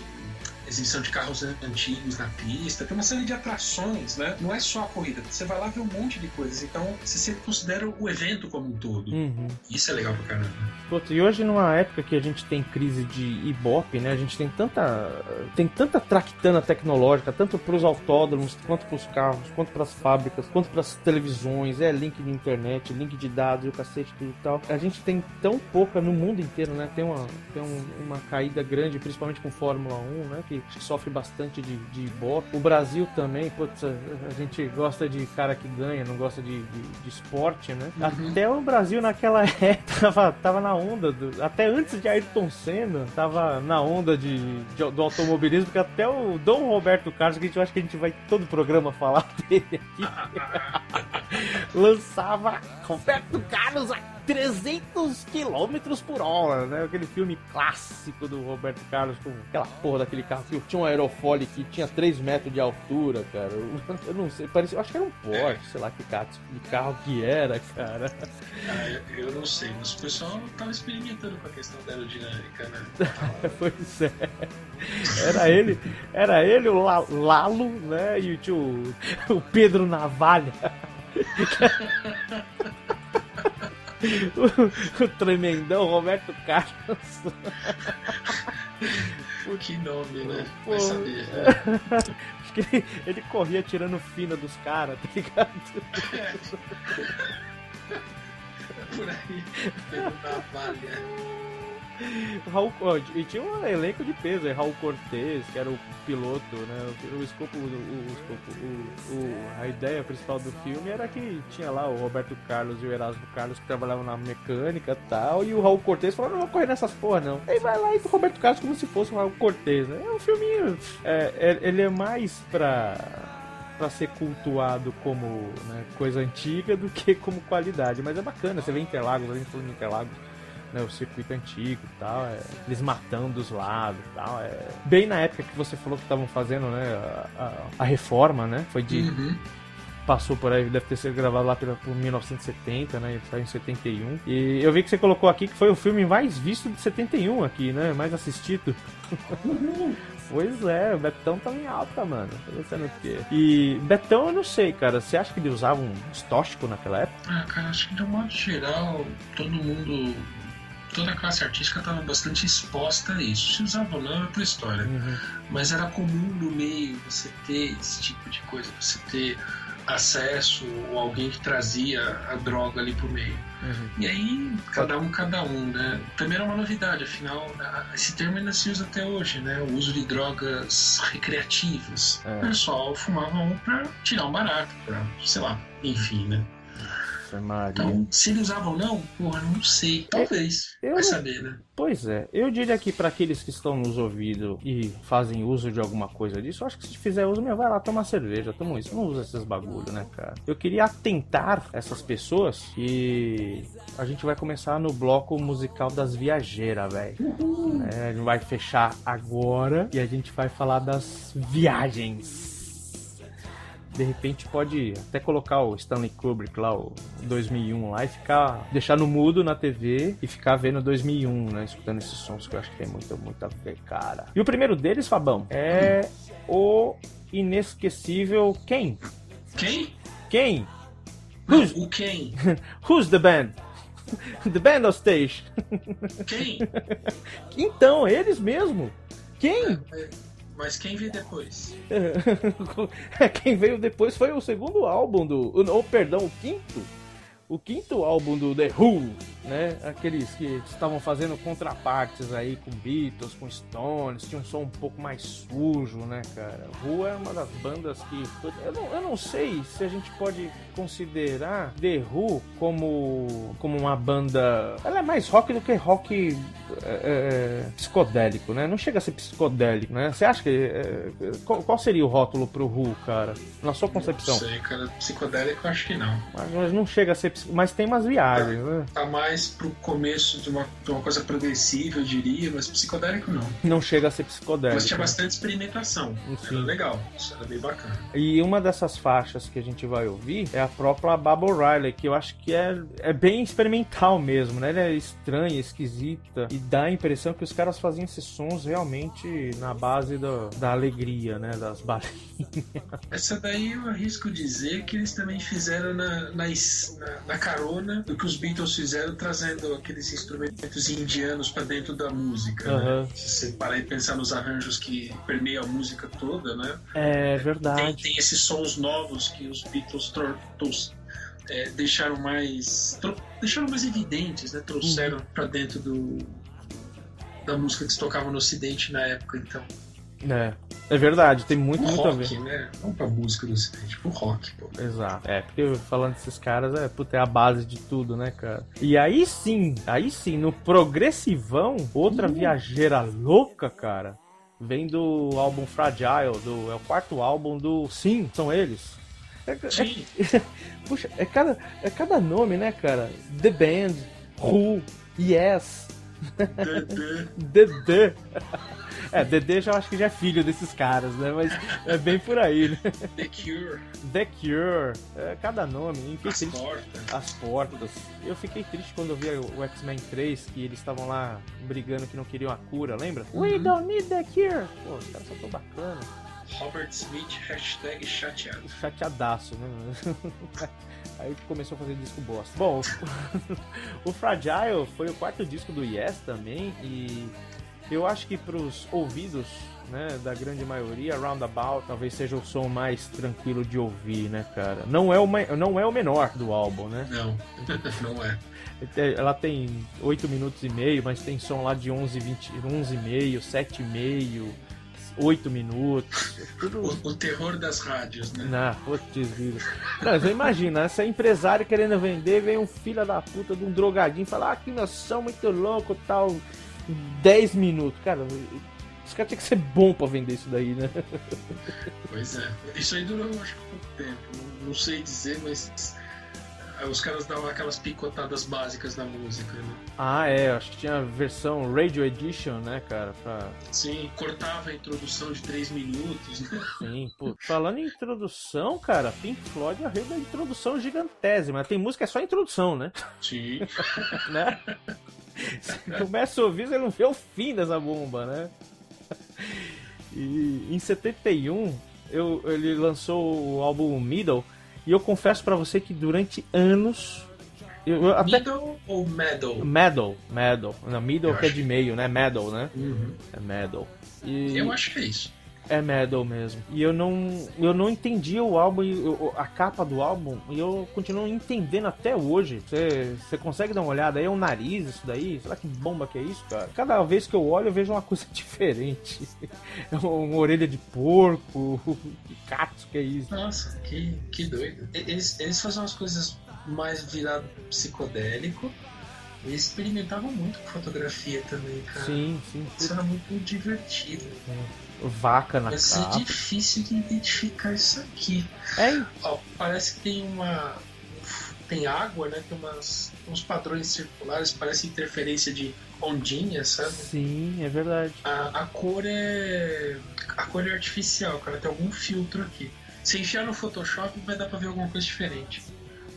exibição de carros antigos na pista. Tem uma série de atrações, né? Não é só a corrida. Você vai lá ver um monte de coisas. Então, você sempre considera o evento como um todo. Uhum. Isso é legal pra caramba. Puta, e hoje numa época que a gente tem crise de Ibope, né? A gente tem tanta tem tanta tractana tecnológica, tanto pros autódromos, quanto pros carros, quanto pras fábricas, quanto pras televisões, é link de internet, link de dados e o cacete tudo e tal. A gente tem tão pouca no mundo inteiro, né? Tem uma tem um- uma caída grande, principalmente com Fórmula 1, né? Que sofre bastante de, de Ibope. O Brasil também, putz, a, gente gosta de cara que ganha, não gosta de, de, de esporte, né? Uhum. Até o Brasil naquela época tava, tava na onda, do- até antes de Ayrton Senna, tava na onda de, de- do automobilismo, que até o Dom Roberto Carlos, que a gente eu acho que a gente vai todo o programa falar dele aqui, lançava Roberto Carlos a 300 km por hora, né? Aquele filme clássico do Roberto Carlos com aquela porra daquele carro que tinha um aerofólio que tinha 3 metros de altura, cara. Eu, eu não sei, parecia, acho que era um Porsche, sei lá que carro, que carro que era, cara. Ah, eu, eu não sei, mas o pessoal tava experimentando com a questão da aerodinâmica, né? Pois é. Era ele, era ele, o La- Lalo, né? E o tio o Pedro Navalha. o, o tremendão Roberto Carlos. que nome, né? Vai saber. né? Acho que ele, corria tirando fina dos caras, tá ligado? Por aí. Pelo navalha. Raul, e tinha um elenco de peso, aí, Raul Cortez, que era o piloto, né? O, escopo, o, o o, a ideia principal do filme era que tinha lá o Roberto Carlos e o Erasmo Carlos que trabalhavam na mecânica e tal, e o Raul Cortez falou, não vou correr nessas porra não. Aí vai lá e o Roberto Carlos como se fosse o Raul Cortez, né? É um filminho, é, é- ele é mais pra pra ser cultuado como né, coisa antiga do que como qualidade, mas é bacana, você vê Interlagos, a gente de Interlagos, né, o circuito antigo e tal, é, eles matando os lados e tal. É, bem na época que você falou que estavam fazendo né, a, a- a reforma, né? Foi de. Uhum. Passou por aí, deve ter sido gravado lá pela, por 1970, né? Saiu em 71. E eu vi que você colocou aqui que foi o filme mais visto de 71 aqui, né? Mais assistido. Pois é, o Betão tá em alta, mano. Tô pensando o quê? E Betão eu não sei, cara. Você acha que ele usava um tóxico naquela época? Ah, cara, acho que de um modo geral, todo mundo. Toda a classe artística estava bastante exposta a isso. Se usava ou não é outra história. Mas era comum no meio você ter esse tipo de coisa, você ter acesso ou alguém que trazia a droga ali pro meio. Uhum. E aí, cada um, cada um, né? Também era uma novidade, afinal, esse termo ainda se usa até hoje, né? O uso de drogas recreativas. É. O pessoal fumava um pra tirar um barato, pra, sei lá, enfim, né? Maria. Então, se ele usava ou não, porra, não sei. Talvez. eu Vai saber, né? Pois é, eu diria que para aqueles que estão nos ouvindo e fazem uso de alguma coisa disso, acho que se fizer uso, meu, vai lá tomar cerveja, toma isso, não usa esses bagulho, né, cara? Eu queria atentar essas pessoas e a gente vai começar no bloco musical das viajeiras, velho. É, a gente vai fechar agora e a gente vai falar das viagens. De repente pode até colocar o Stanley Kubrick lá, o 2001 lá e ficar, deixar no mudo na TV e ficar vendo 2001, né, escutando esses sons que eu acho que tem muito, muito a ver, cara. E o primeiro deles, Fabão, é o inesquecível quem? Quem? Quem? Who's, o quem? who's the band? the band on stage. Quem? Então, eles mesmo. Quem? Mas quem veio depois? Quem veio depois foi o segundo álbum do. Ou, perdão, o quinto. O quinto álbum do The Who, né? Aqueles que estavam fazendo contrapartes aí com Beatles, com Stones, tinha um som um pouco mais sujo, né, cara? Who é uma das bandas que. Eu não, eu não sei se a gente pode considerar The Who como, como uma banda. Ela é mais rock do que rock é, é, psicodélico, né? Não chega a ser psicodélico, né? Você acha que. é, qual, qual seria o rótulo pro Who, cara? Na sua concepção? Não sei, cara. Psicodélico eu acho que não. Mas, mas não chega a ser. Mas tem umas viagens, né? Tá mais pro começo de uma, de uma coisa progressiva, eu diria, mas psicodélico não. Não chega a ser Mas psicodélico. tinha bastante experimentação. Sim. Era legal, isso era bem bacana. E uma dessas faixas que a gente vai ouvir é a própria Baba O'Reilly, que eu acho que é, é bem experimental mesmo, né? Ela é estranha, esquisita e dá a impressão que os caras faziam esses sons realmente na base da, da alegria, né? Das balinhas. Essa daí eu arrisco dizer que eles também fizeram na, na- na carona do que os Beatles fizeram, trazendo aqueles instrumentos indianos pra dentro da música. Aham. Né? Se você parar e pensar nos arranjos que permeiam a música toda, né? É Tem, verdade. tem esses sons novos que os Beatles tro- tos- é, deixaram mais deixaram mais evidentes, né? Trouxeram Uhum. pra dentro do da música que se tocava no Ocidente na época, então. É, é verdade, tem muito, O muito a ver. rock, né? Não pra música do Ocidente, pro rock, pô. Exato. É, porque falando desses caras, é, puta, é a base de tudo, né, cara? E aí sim, aí sim, no progressivão, outra viajeira louca, cara, vem do álbum Fragile, do, é o quarto álbum do. Sim, são eles. É, é- Sim, puxa, é cada, é cada nome, né, cara? The Band, Who, Yes, Duh. Dedê. É, Dedê já acho que já é filho desses caras, né? Mas é bem por aí, né? The Cure, The Cure, é, cada nome, enfim, As triste. Portas. As portas. Eu fiquei triste quando eu vi o X-Men 3, que eles estavam lá brigando que não queriam a cura, lembra? We don't need the cure! Pô, os caras são tão bacanas. Robert Smith, hashtag chateado. Chateadaço, né? Aí começou a fazer disco bosta. Bom, o Fragile foi o quarto disco do Yes também, e eu acho que pros ouvidos né, da grande maioria, Roundabout talvez seja o som mais tranquilo de ouvir, né, cara? Não é o, não é o menor do álbum, né? Não, não é. Ela tem 8 minutos e meio, mas tem som lá de 11, 20, 11 e meio, 7 e meio, 8 minutos. Tudo. O, o terror das rádios, né? Não, putz, vida. Não, você imagina, essa empresária querendo vender, vem um filho da puta de um drogadinho e fala, ah, que nós somos muito louco tal. 10 minutos. Cara, os caras tinham que ser bom pra vender isso daí, né? Pois é. Isso aí durou, acho que pouco tempo. Não, sei dizer, mas os caras davam aquelas picotadas básicas na música, né? Ah, é, acho que tinha a versão Radio Edition, né, cara? Pra... Sim, cortava a introdução de 3 minutos, né? Sim, pô. Falando em introdução, cara, Pink Floyd arreu da introdução gigantésima. Tem música é só introdução, né? Sim. né? Você começa a ouvir, você não vê o fim dessa bomba, né? E em 71, eu, ele lançou o álbum Middle, e eu confesso pra você que durante anos. Eu, eu até. Middle ou Medal? Medal, medal. Não, middle Eu que é de meio, né? Medal, né? Uhum. É medal. E Eu acho que é isso. É medal mesmo. E eu não, eu não entendia o álbum, eu- a capa do álbum, e eu continuo entendendo até hoje. Você consegue dar uma olhada aí? É um nariz isso daí? Será que bomba que é isso, cara? Cada vez que eu olho, eu vejo uma coisa diferente. É uma orelha de porco, que cato que é isso? Nossa, que, que doido. Eles, eles faziam umas coisas mais virado psicodélico. E experimentavam muito com fotografia também, cara. Sim, sim. Isso era muito divertido. Vaca na Vai ser capa. difícil de identificar isso aqui. É, Ó, parece que tem uma. Tem água, né? Tem umas, uns padrões circulares, parece interferência de ondinha, sabe? sim, é verdade. A, a cor é. A cor é artificial, cara. Tem algum filtro aqui. Se enfiar no Photoshop, vai dar pra ver alguma coisa diferente.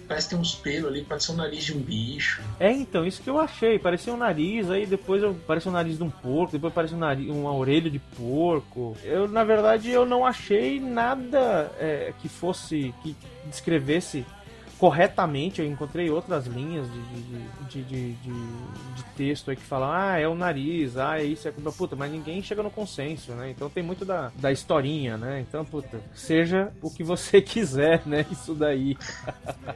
Parece tem uns pelos ali, ser o nariz de um bicho. É, então, isso que eu achei. Parecia um nariz, aí depois eu parecia um nariz de um porco, depois parecia um nariz, uma orelha de porco. Eu, na verdade, eu não achei nada é, que fosse, que descrevesse corretamente. Eu encontrei outras linhas de, de, de, de, texto aí que falam, ah, é o nariz, ah, é isso, é aquilo. Puta, mas ninguém chega no consenso, né? Então tem muito da, da historinha, né? Então, puta, seja o que você quiser, né? Isso daí.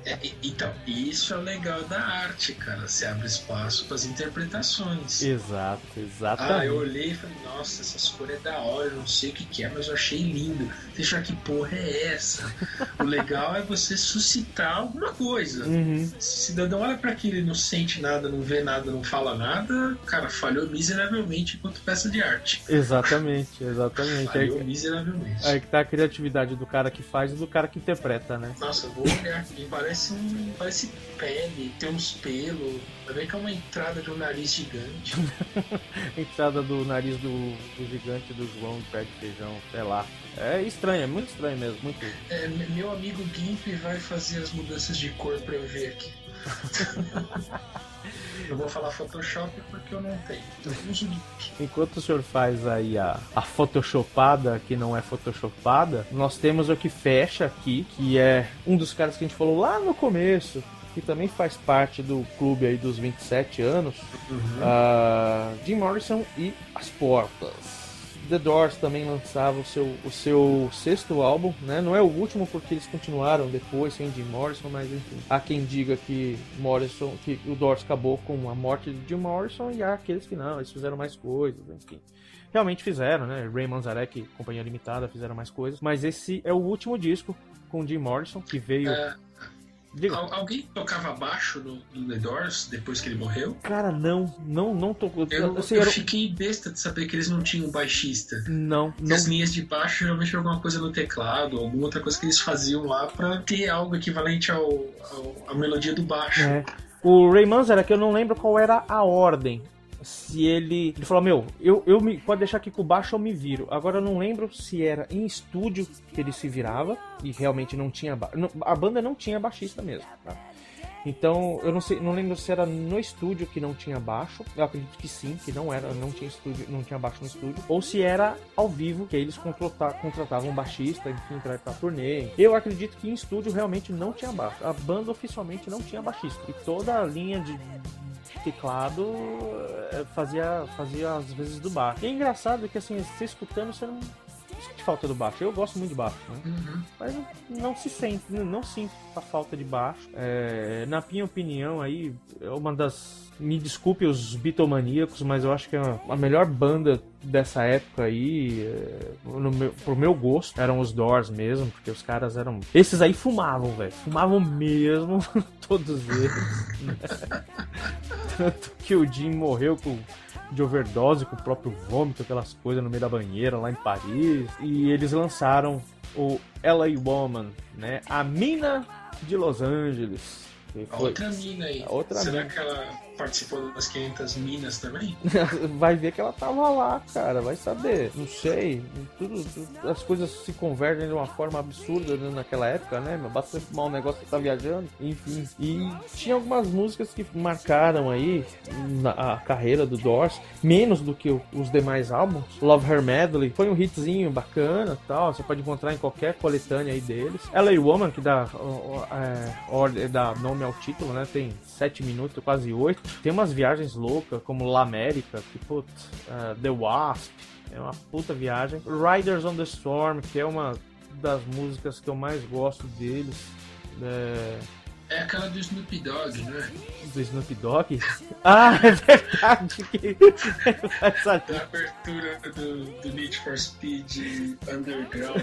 É, então, isso é o legal da arte, cara. Você abre espaço para as interpretações. Exato, Ah, exatamente. eu olhei e falei, nossa, essas cores é da hora, eu não sei o que, que é, mas eu achei lindo. Deixa que porra é essa. o legal é você suscitar alguma coisa. Uhum. Se o cidadão olha para aquilo e não sente nada, não vê nada, não fala nada, cara, falhou miseravelmente enquanto peça de arte. Exatamente, exatamente. Aí, Falhou miseravelmente. aí que tá a criatividade do cara que faz e do cara que interpreta, né? Nossa, vou olhar aqui. Parece um. Parece pele, tem uns pelos. Vai ver que é uma entrada de um nariz gigante. Entrada do nariz do, do gigante do João do pé de feijão, sei lá. É estranho, é muito estranho mesmo, muito. É, me- meu amigo Gimp vai fazer as mudanças de cor pra eu ver aqui. eu vou falar Photoshop porque eu não tenho. Então eu uso Gimp. Enquanto o senhor faz aí a, a photoshopada que não é photoshopada, nós temos o que fecha aqui, que é um dos caras que a gente falou lá no começo, que também faz parte do clube aí dos 27 anos, ah, Jim Morrison e as Portas. The Doors também lançava o seu, o seu sexto álbum, né? Não é o último porque eles continuaram depois sem Jim Morrison, mas enfim. Há quem diga que Morrison, que o Doors acabou com a morte de Jim Morrison e há aqueles que não, eles fizeram mais coisas, enfim. Realmente fizeram, né? Manzarek, Companhia Limitada, fizeram mais coisas, mas esse é o último disco com Jim Morrison que veio. É. al- alguém tocava baixo no, no The Doors depois que ele morreu? Cara, não, não, não tô. Eu, assim, eu era- fiquei besta de saber que eles não tinham baixista. Não, não As linhas de baixo geralmente era alguma coisa no teclado, alguma outra coisa que eles faziam lá pra ter algo equivalente ao, ao- à melodia do baixo. É. O Ray Manzarek, eu não lembro qual era a ordem. Se ele. Ele falou, meu, eu, eu me, pode deixar aqui com baixo eu me viro. Agora eu não lembro se era em estúdio que ele se virava e realmente não tinha. ba- A banda não tinha baixista mesmo. tá? Então, eu não sei, não lembro se era no estúdio que não tinha baixo. Eu acredito que sim, que não era, não tinha estúdio, não tinha baixo no estúdio, ou se era ao vivo, que aí eles contrata- contratavam baixista, enfim, pra pra turnê. Eu acredito que em estúdio realmente não tinha baixo. A banda oficialmente não tinha baixista. E toda a linha de teclado eh, fazia fazia às vezes do baixo. E é engraçado que assim, você escutando, você não sente falta do baixo. Eu gosto muito de baixo, né? Uhum. mas não, não se sente, não, não sinto a falta de baixo. É, na minha opinião, aí, é uma das. Me desculpe os bitomaníacos, mas eu acho que a, a melhor banda dessa época aí, é, no meu, pro meu gosto, eram os Doors mesmo, porque os caras eram. Esses aí fumavam, velho. Fumavam mesmo, todos eles. né? Tanto que o Jim morreu com de overdose com o próprio vômito, aquelas coisas no meio da banheira lá em Paris. E eles lançaram o LA Woman, né? A mina de Los Angeles. Que A foi- outra mina aí. A outra Será mina. que ela participou das 500 minas também? vai ver que ela tava lá, cara. Vai saber. Não sei. Tudo, tudo- as coisas se convergem de uma forma absurda né, naquela época, né? Basta você fumar um negócio que tá viajando. Enfim. E tinha algumas músicas que marcaram aí a carreira do Doors, menos do que os demais álbuns. Love Her Medley foi um hitzinho bacana tal. Você pode encontrar em qualquer coletânea aí deles. LA Woman, que dá, é, ordem- dá nome ao título, né? Tem 7 minutos, quase 8. Tem umas viagens loucas, como La América, que putz, é, The Wasp. É uma puta viagem. Riders on the Storm, que é uma das músicas que eu mais gosto deles. É, É aquela do Snoop Dogg, não é? do Snoop Dogg. Ah, é verdade. Que... Essa... Da abertura do, do Need for Speed Underground,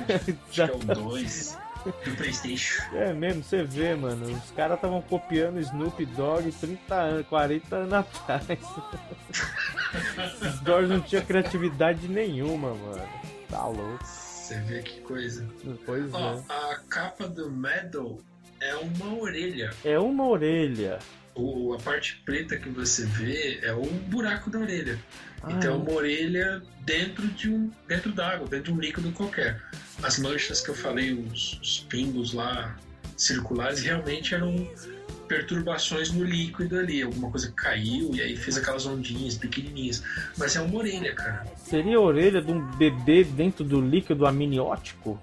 que é o 2, do Playstation. É mesmo, você vê, mano. Os caras estavam copiando Snoop Dogg 30 anos, 40 anos atrás. Os Doors não tinha criatividade nenhuma, mano. Tá louco. Você vê que coisa. Pois Ó, é. a capa do Medal é uma orelha. É uma orelha. O, a parte preta que você vê é o buraco da orelha. Ah, Então é uma orelha dentro de um dentro d'água, dentro de um líquido qualquer. As manchas que eu falei, os, os pingos lá circulares, realmente eram perturbações no líquido ali. Alguma coisa caiu e aí fez aquelas ondinhas pequenininhas. Mas é uma orelha, cara. Seria a orelha de um bebê dentro do líquido amniótico?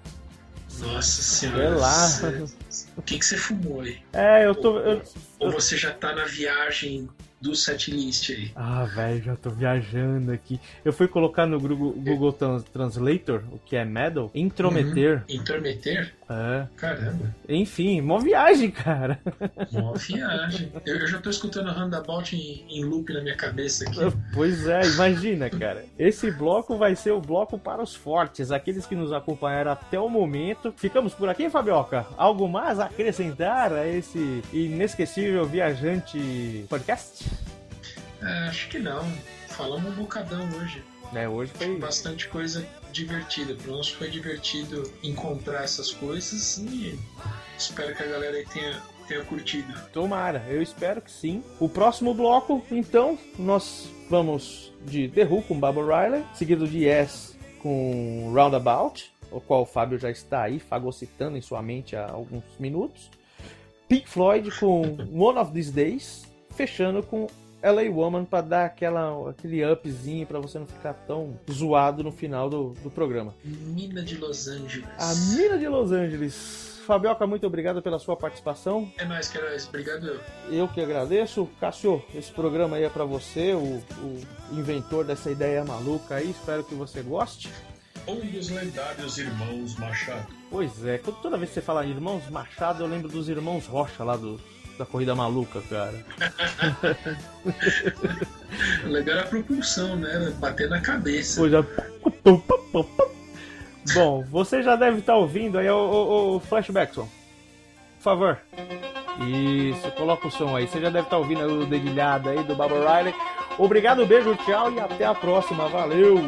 Nossa Sei senhora. lá. cê- O que, que você fumou aí? É, eu tô. eu- Ou você já tá na viagem do setlist aí? Ah, velho, já tô viajando aqui. Eu fui colocar no Google, Google Trans- Translator, o que é medal, intrometer. Intermeter? É. Caramba, Enfim, mó viagem, cara. mó viagem. Eu, eu já tô escutando Roundabout em, em loop na minha cabeça aqui. Pois é, imagina, cara. Esse bloco vai ser o bloco para os fortes, aqueles que nos acompanharam até o momento. Ficamos por aqui, Fabioca? Algo mais a acrescentar a esse inesquecível viajante podcast? É, acho que não. Falamos um bocadão hoje. É, hoje foi. Bastante coisa divertida. Para nós foi divertido encontrar essas coisas e espero que a galera tenha, tenha curtido. Tomara, eu espero que sim. O próximo bloco, então, nós vamos de The Who com Barbara Riley, seguido de Yes com Roundabout, o qual o Fábio já está aí fagocitando em sua mente há alguns minutos. Pink Floyd com One of These Days, fechando com LA Woman para dar aquela, aquele upzinho para você não ficar tão zoado no final do, do programa. Mina de Los Angeles. A Mina de Los Angeles. Fabioca, muito obrigado pela sua participação. É nóis, Queiroz. Obrigado. Eu que agradeço. Cássio, esse programa aí é pra você, o, o inventor dessa ideia maluca aí. Espero que você goste. Um dos lendários irmãos Machado. Pois é, quando- toda vez que você fala Irmãos Machado, eu lembro dos Irmãos Rocha lá do, da Corrida Maluca, cara. O legal era a propulsão, né? Bater na cabeça. Pois é. Bom, você já deve estar ouvindo aí o, o, o Flashbackson. Por favor. Isso, coloca o som aí. Você já deve estar ouvindo o dedilhado aí do Barbara Riley. Obrigado, beijo, tchau e até a próxima. Valeu!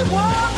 The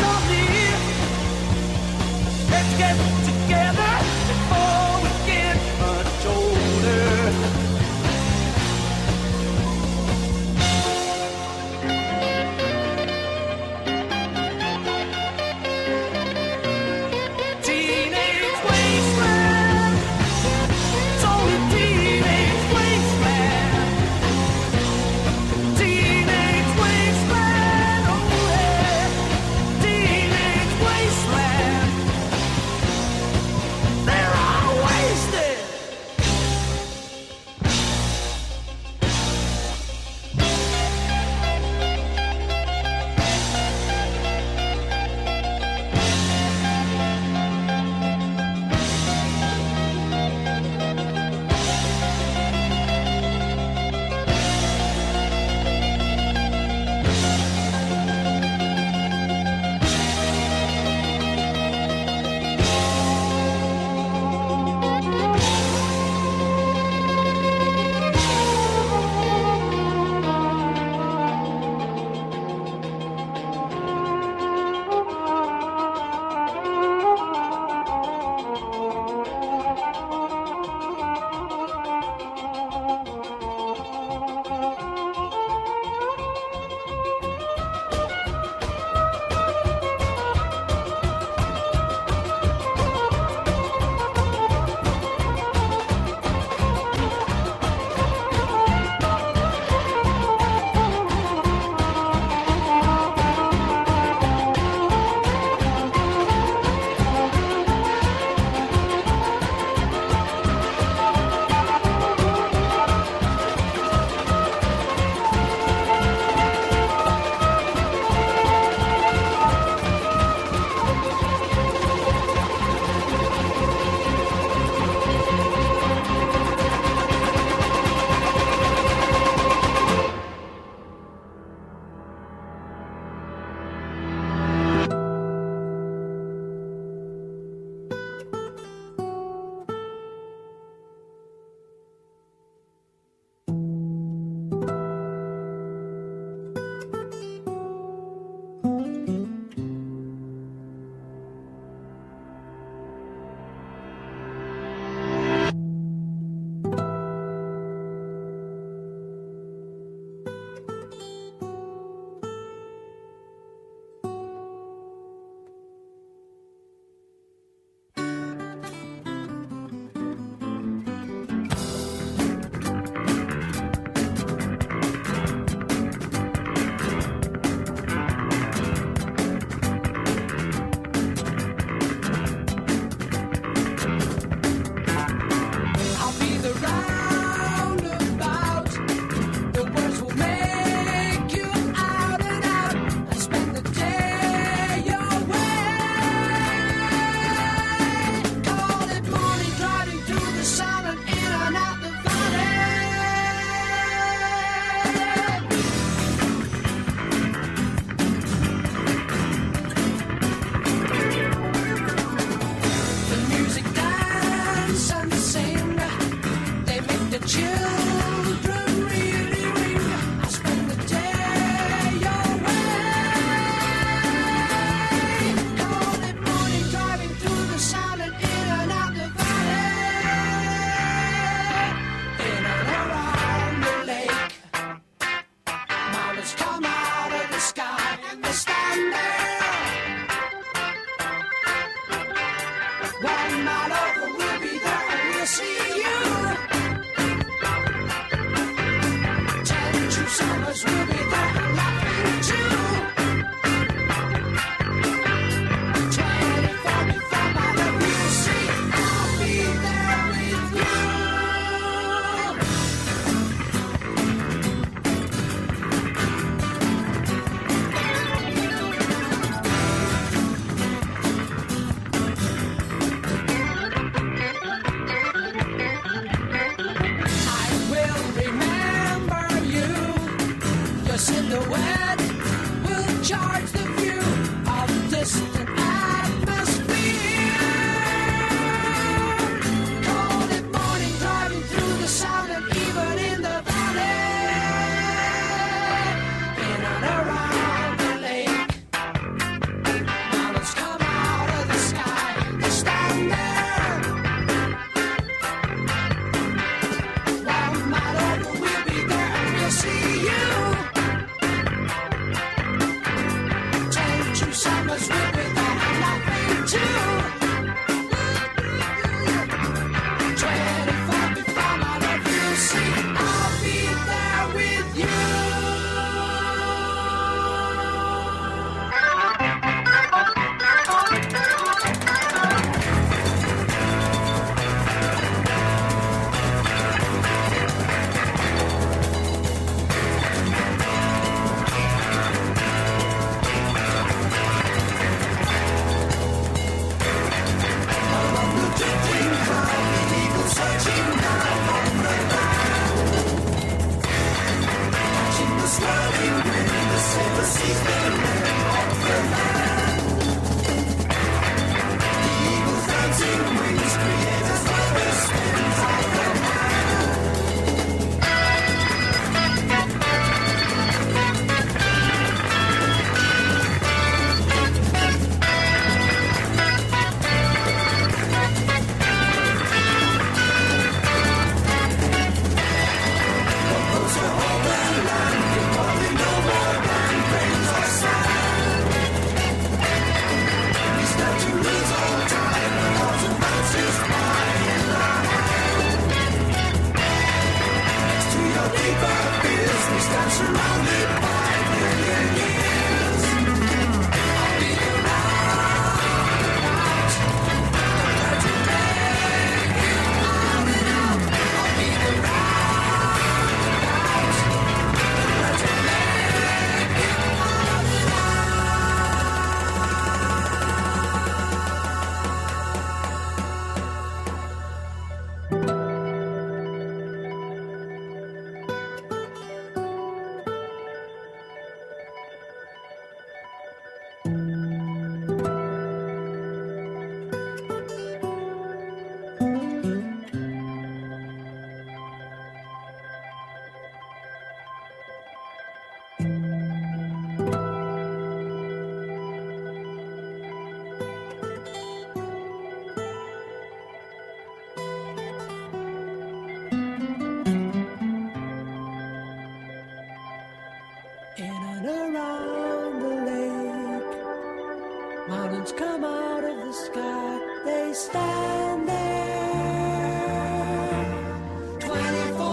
was ripping.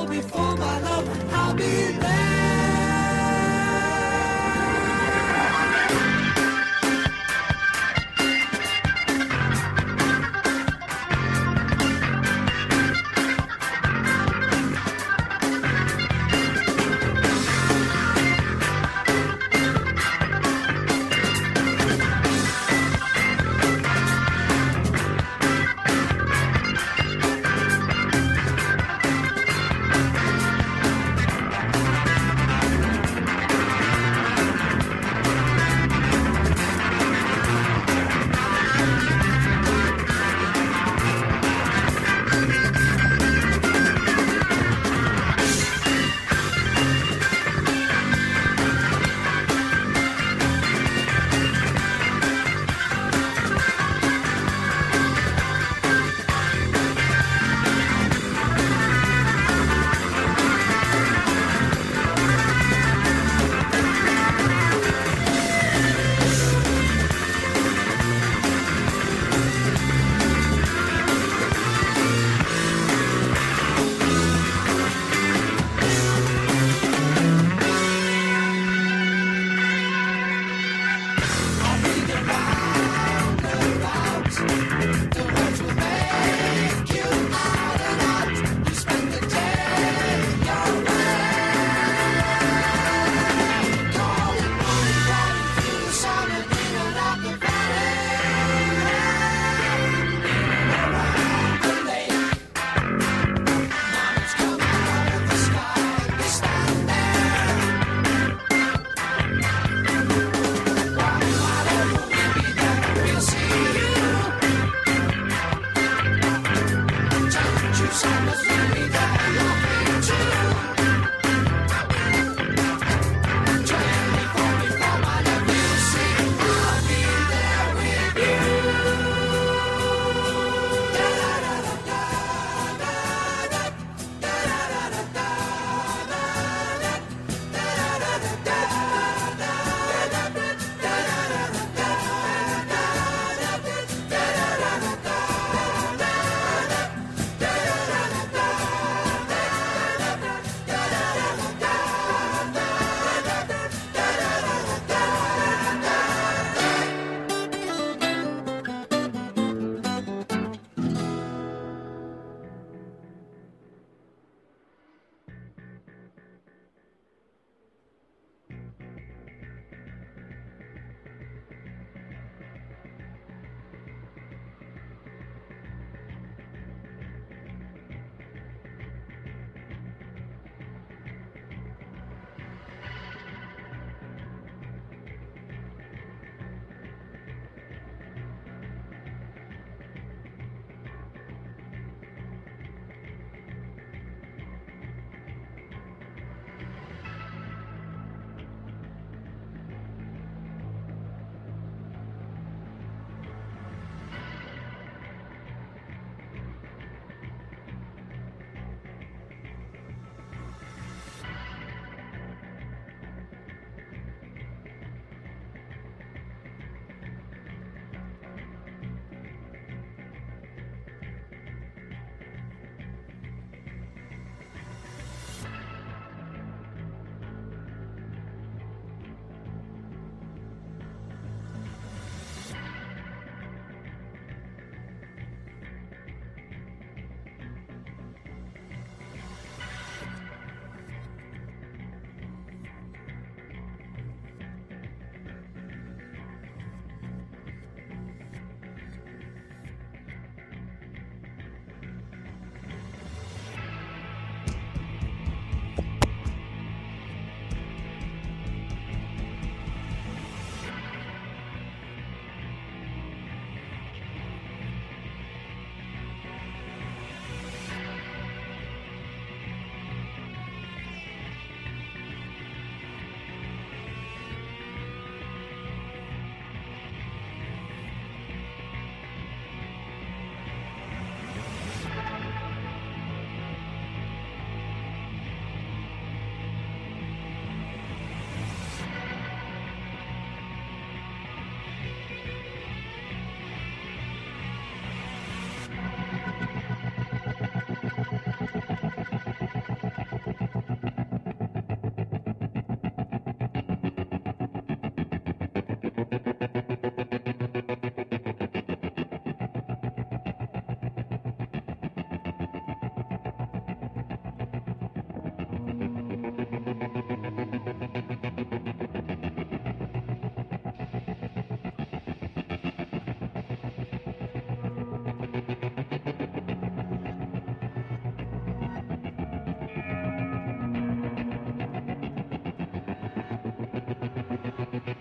Before my love, I'll be there.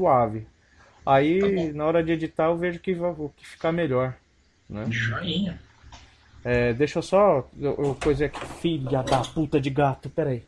suave. Aí, tá na hora de editar, eu vejo que, vai que ficar melhor. Né? Joinha. É, deixa eu só. Eu, eu, coisa aqui, filha da puta de gato, peraí.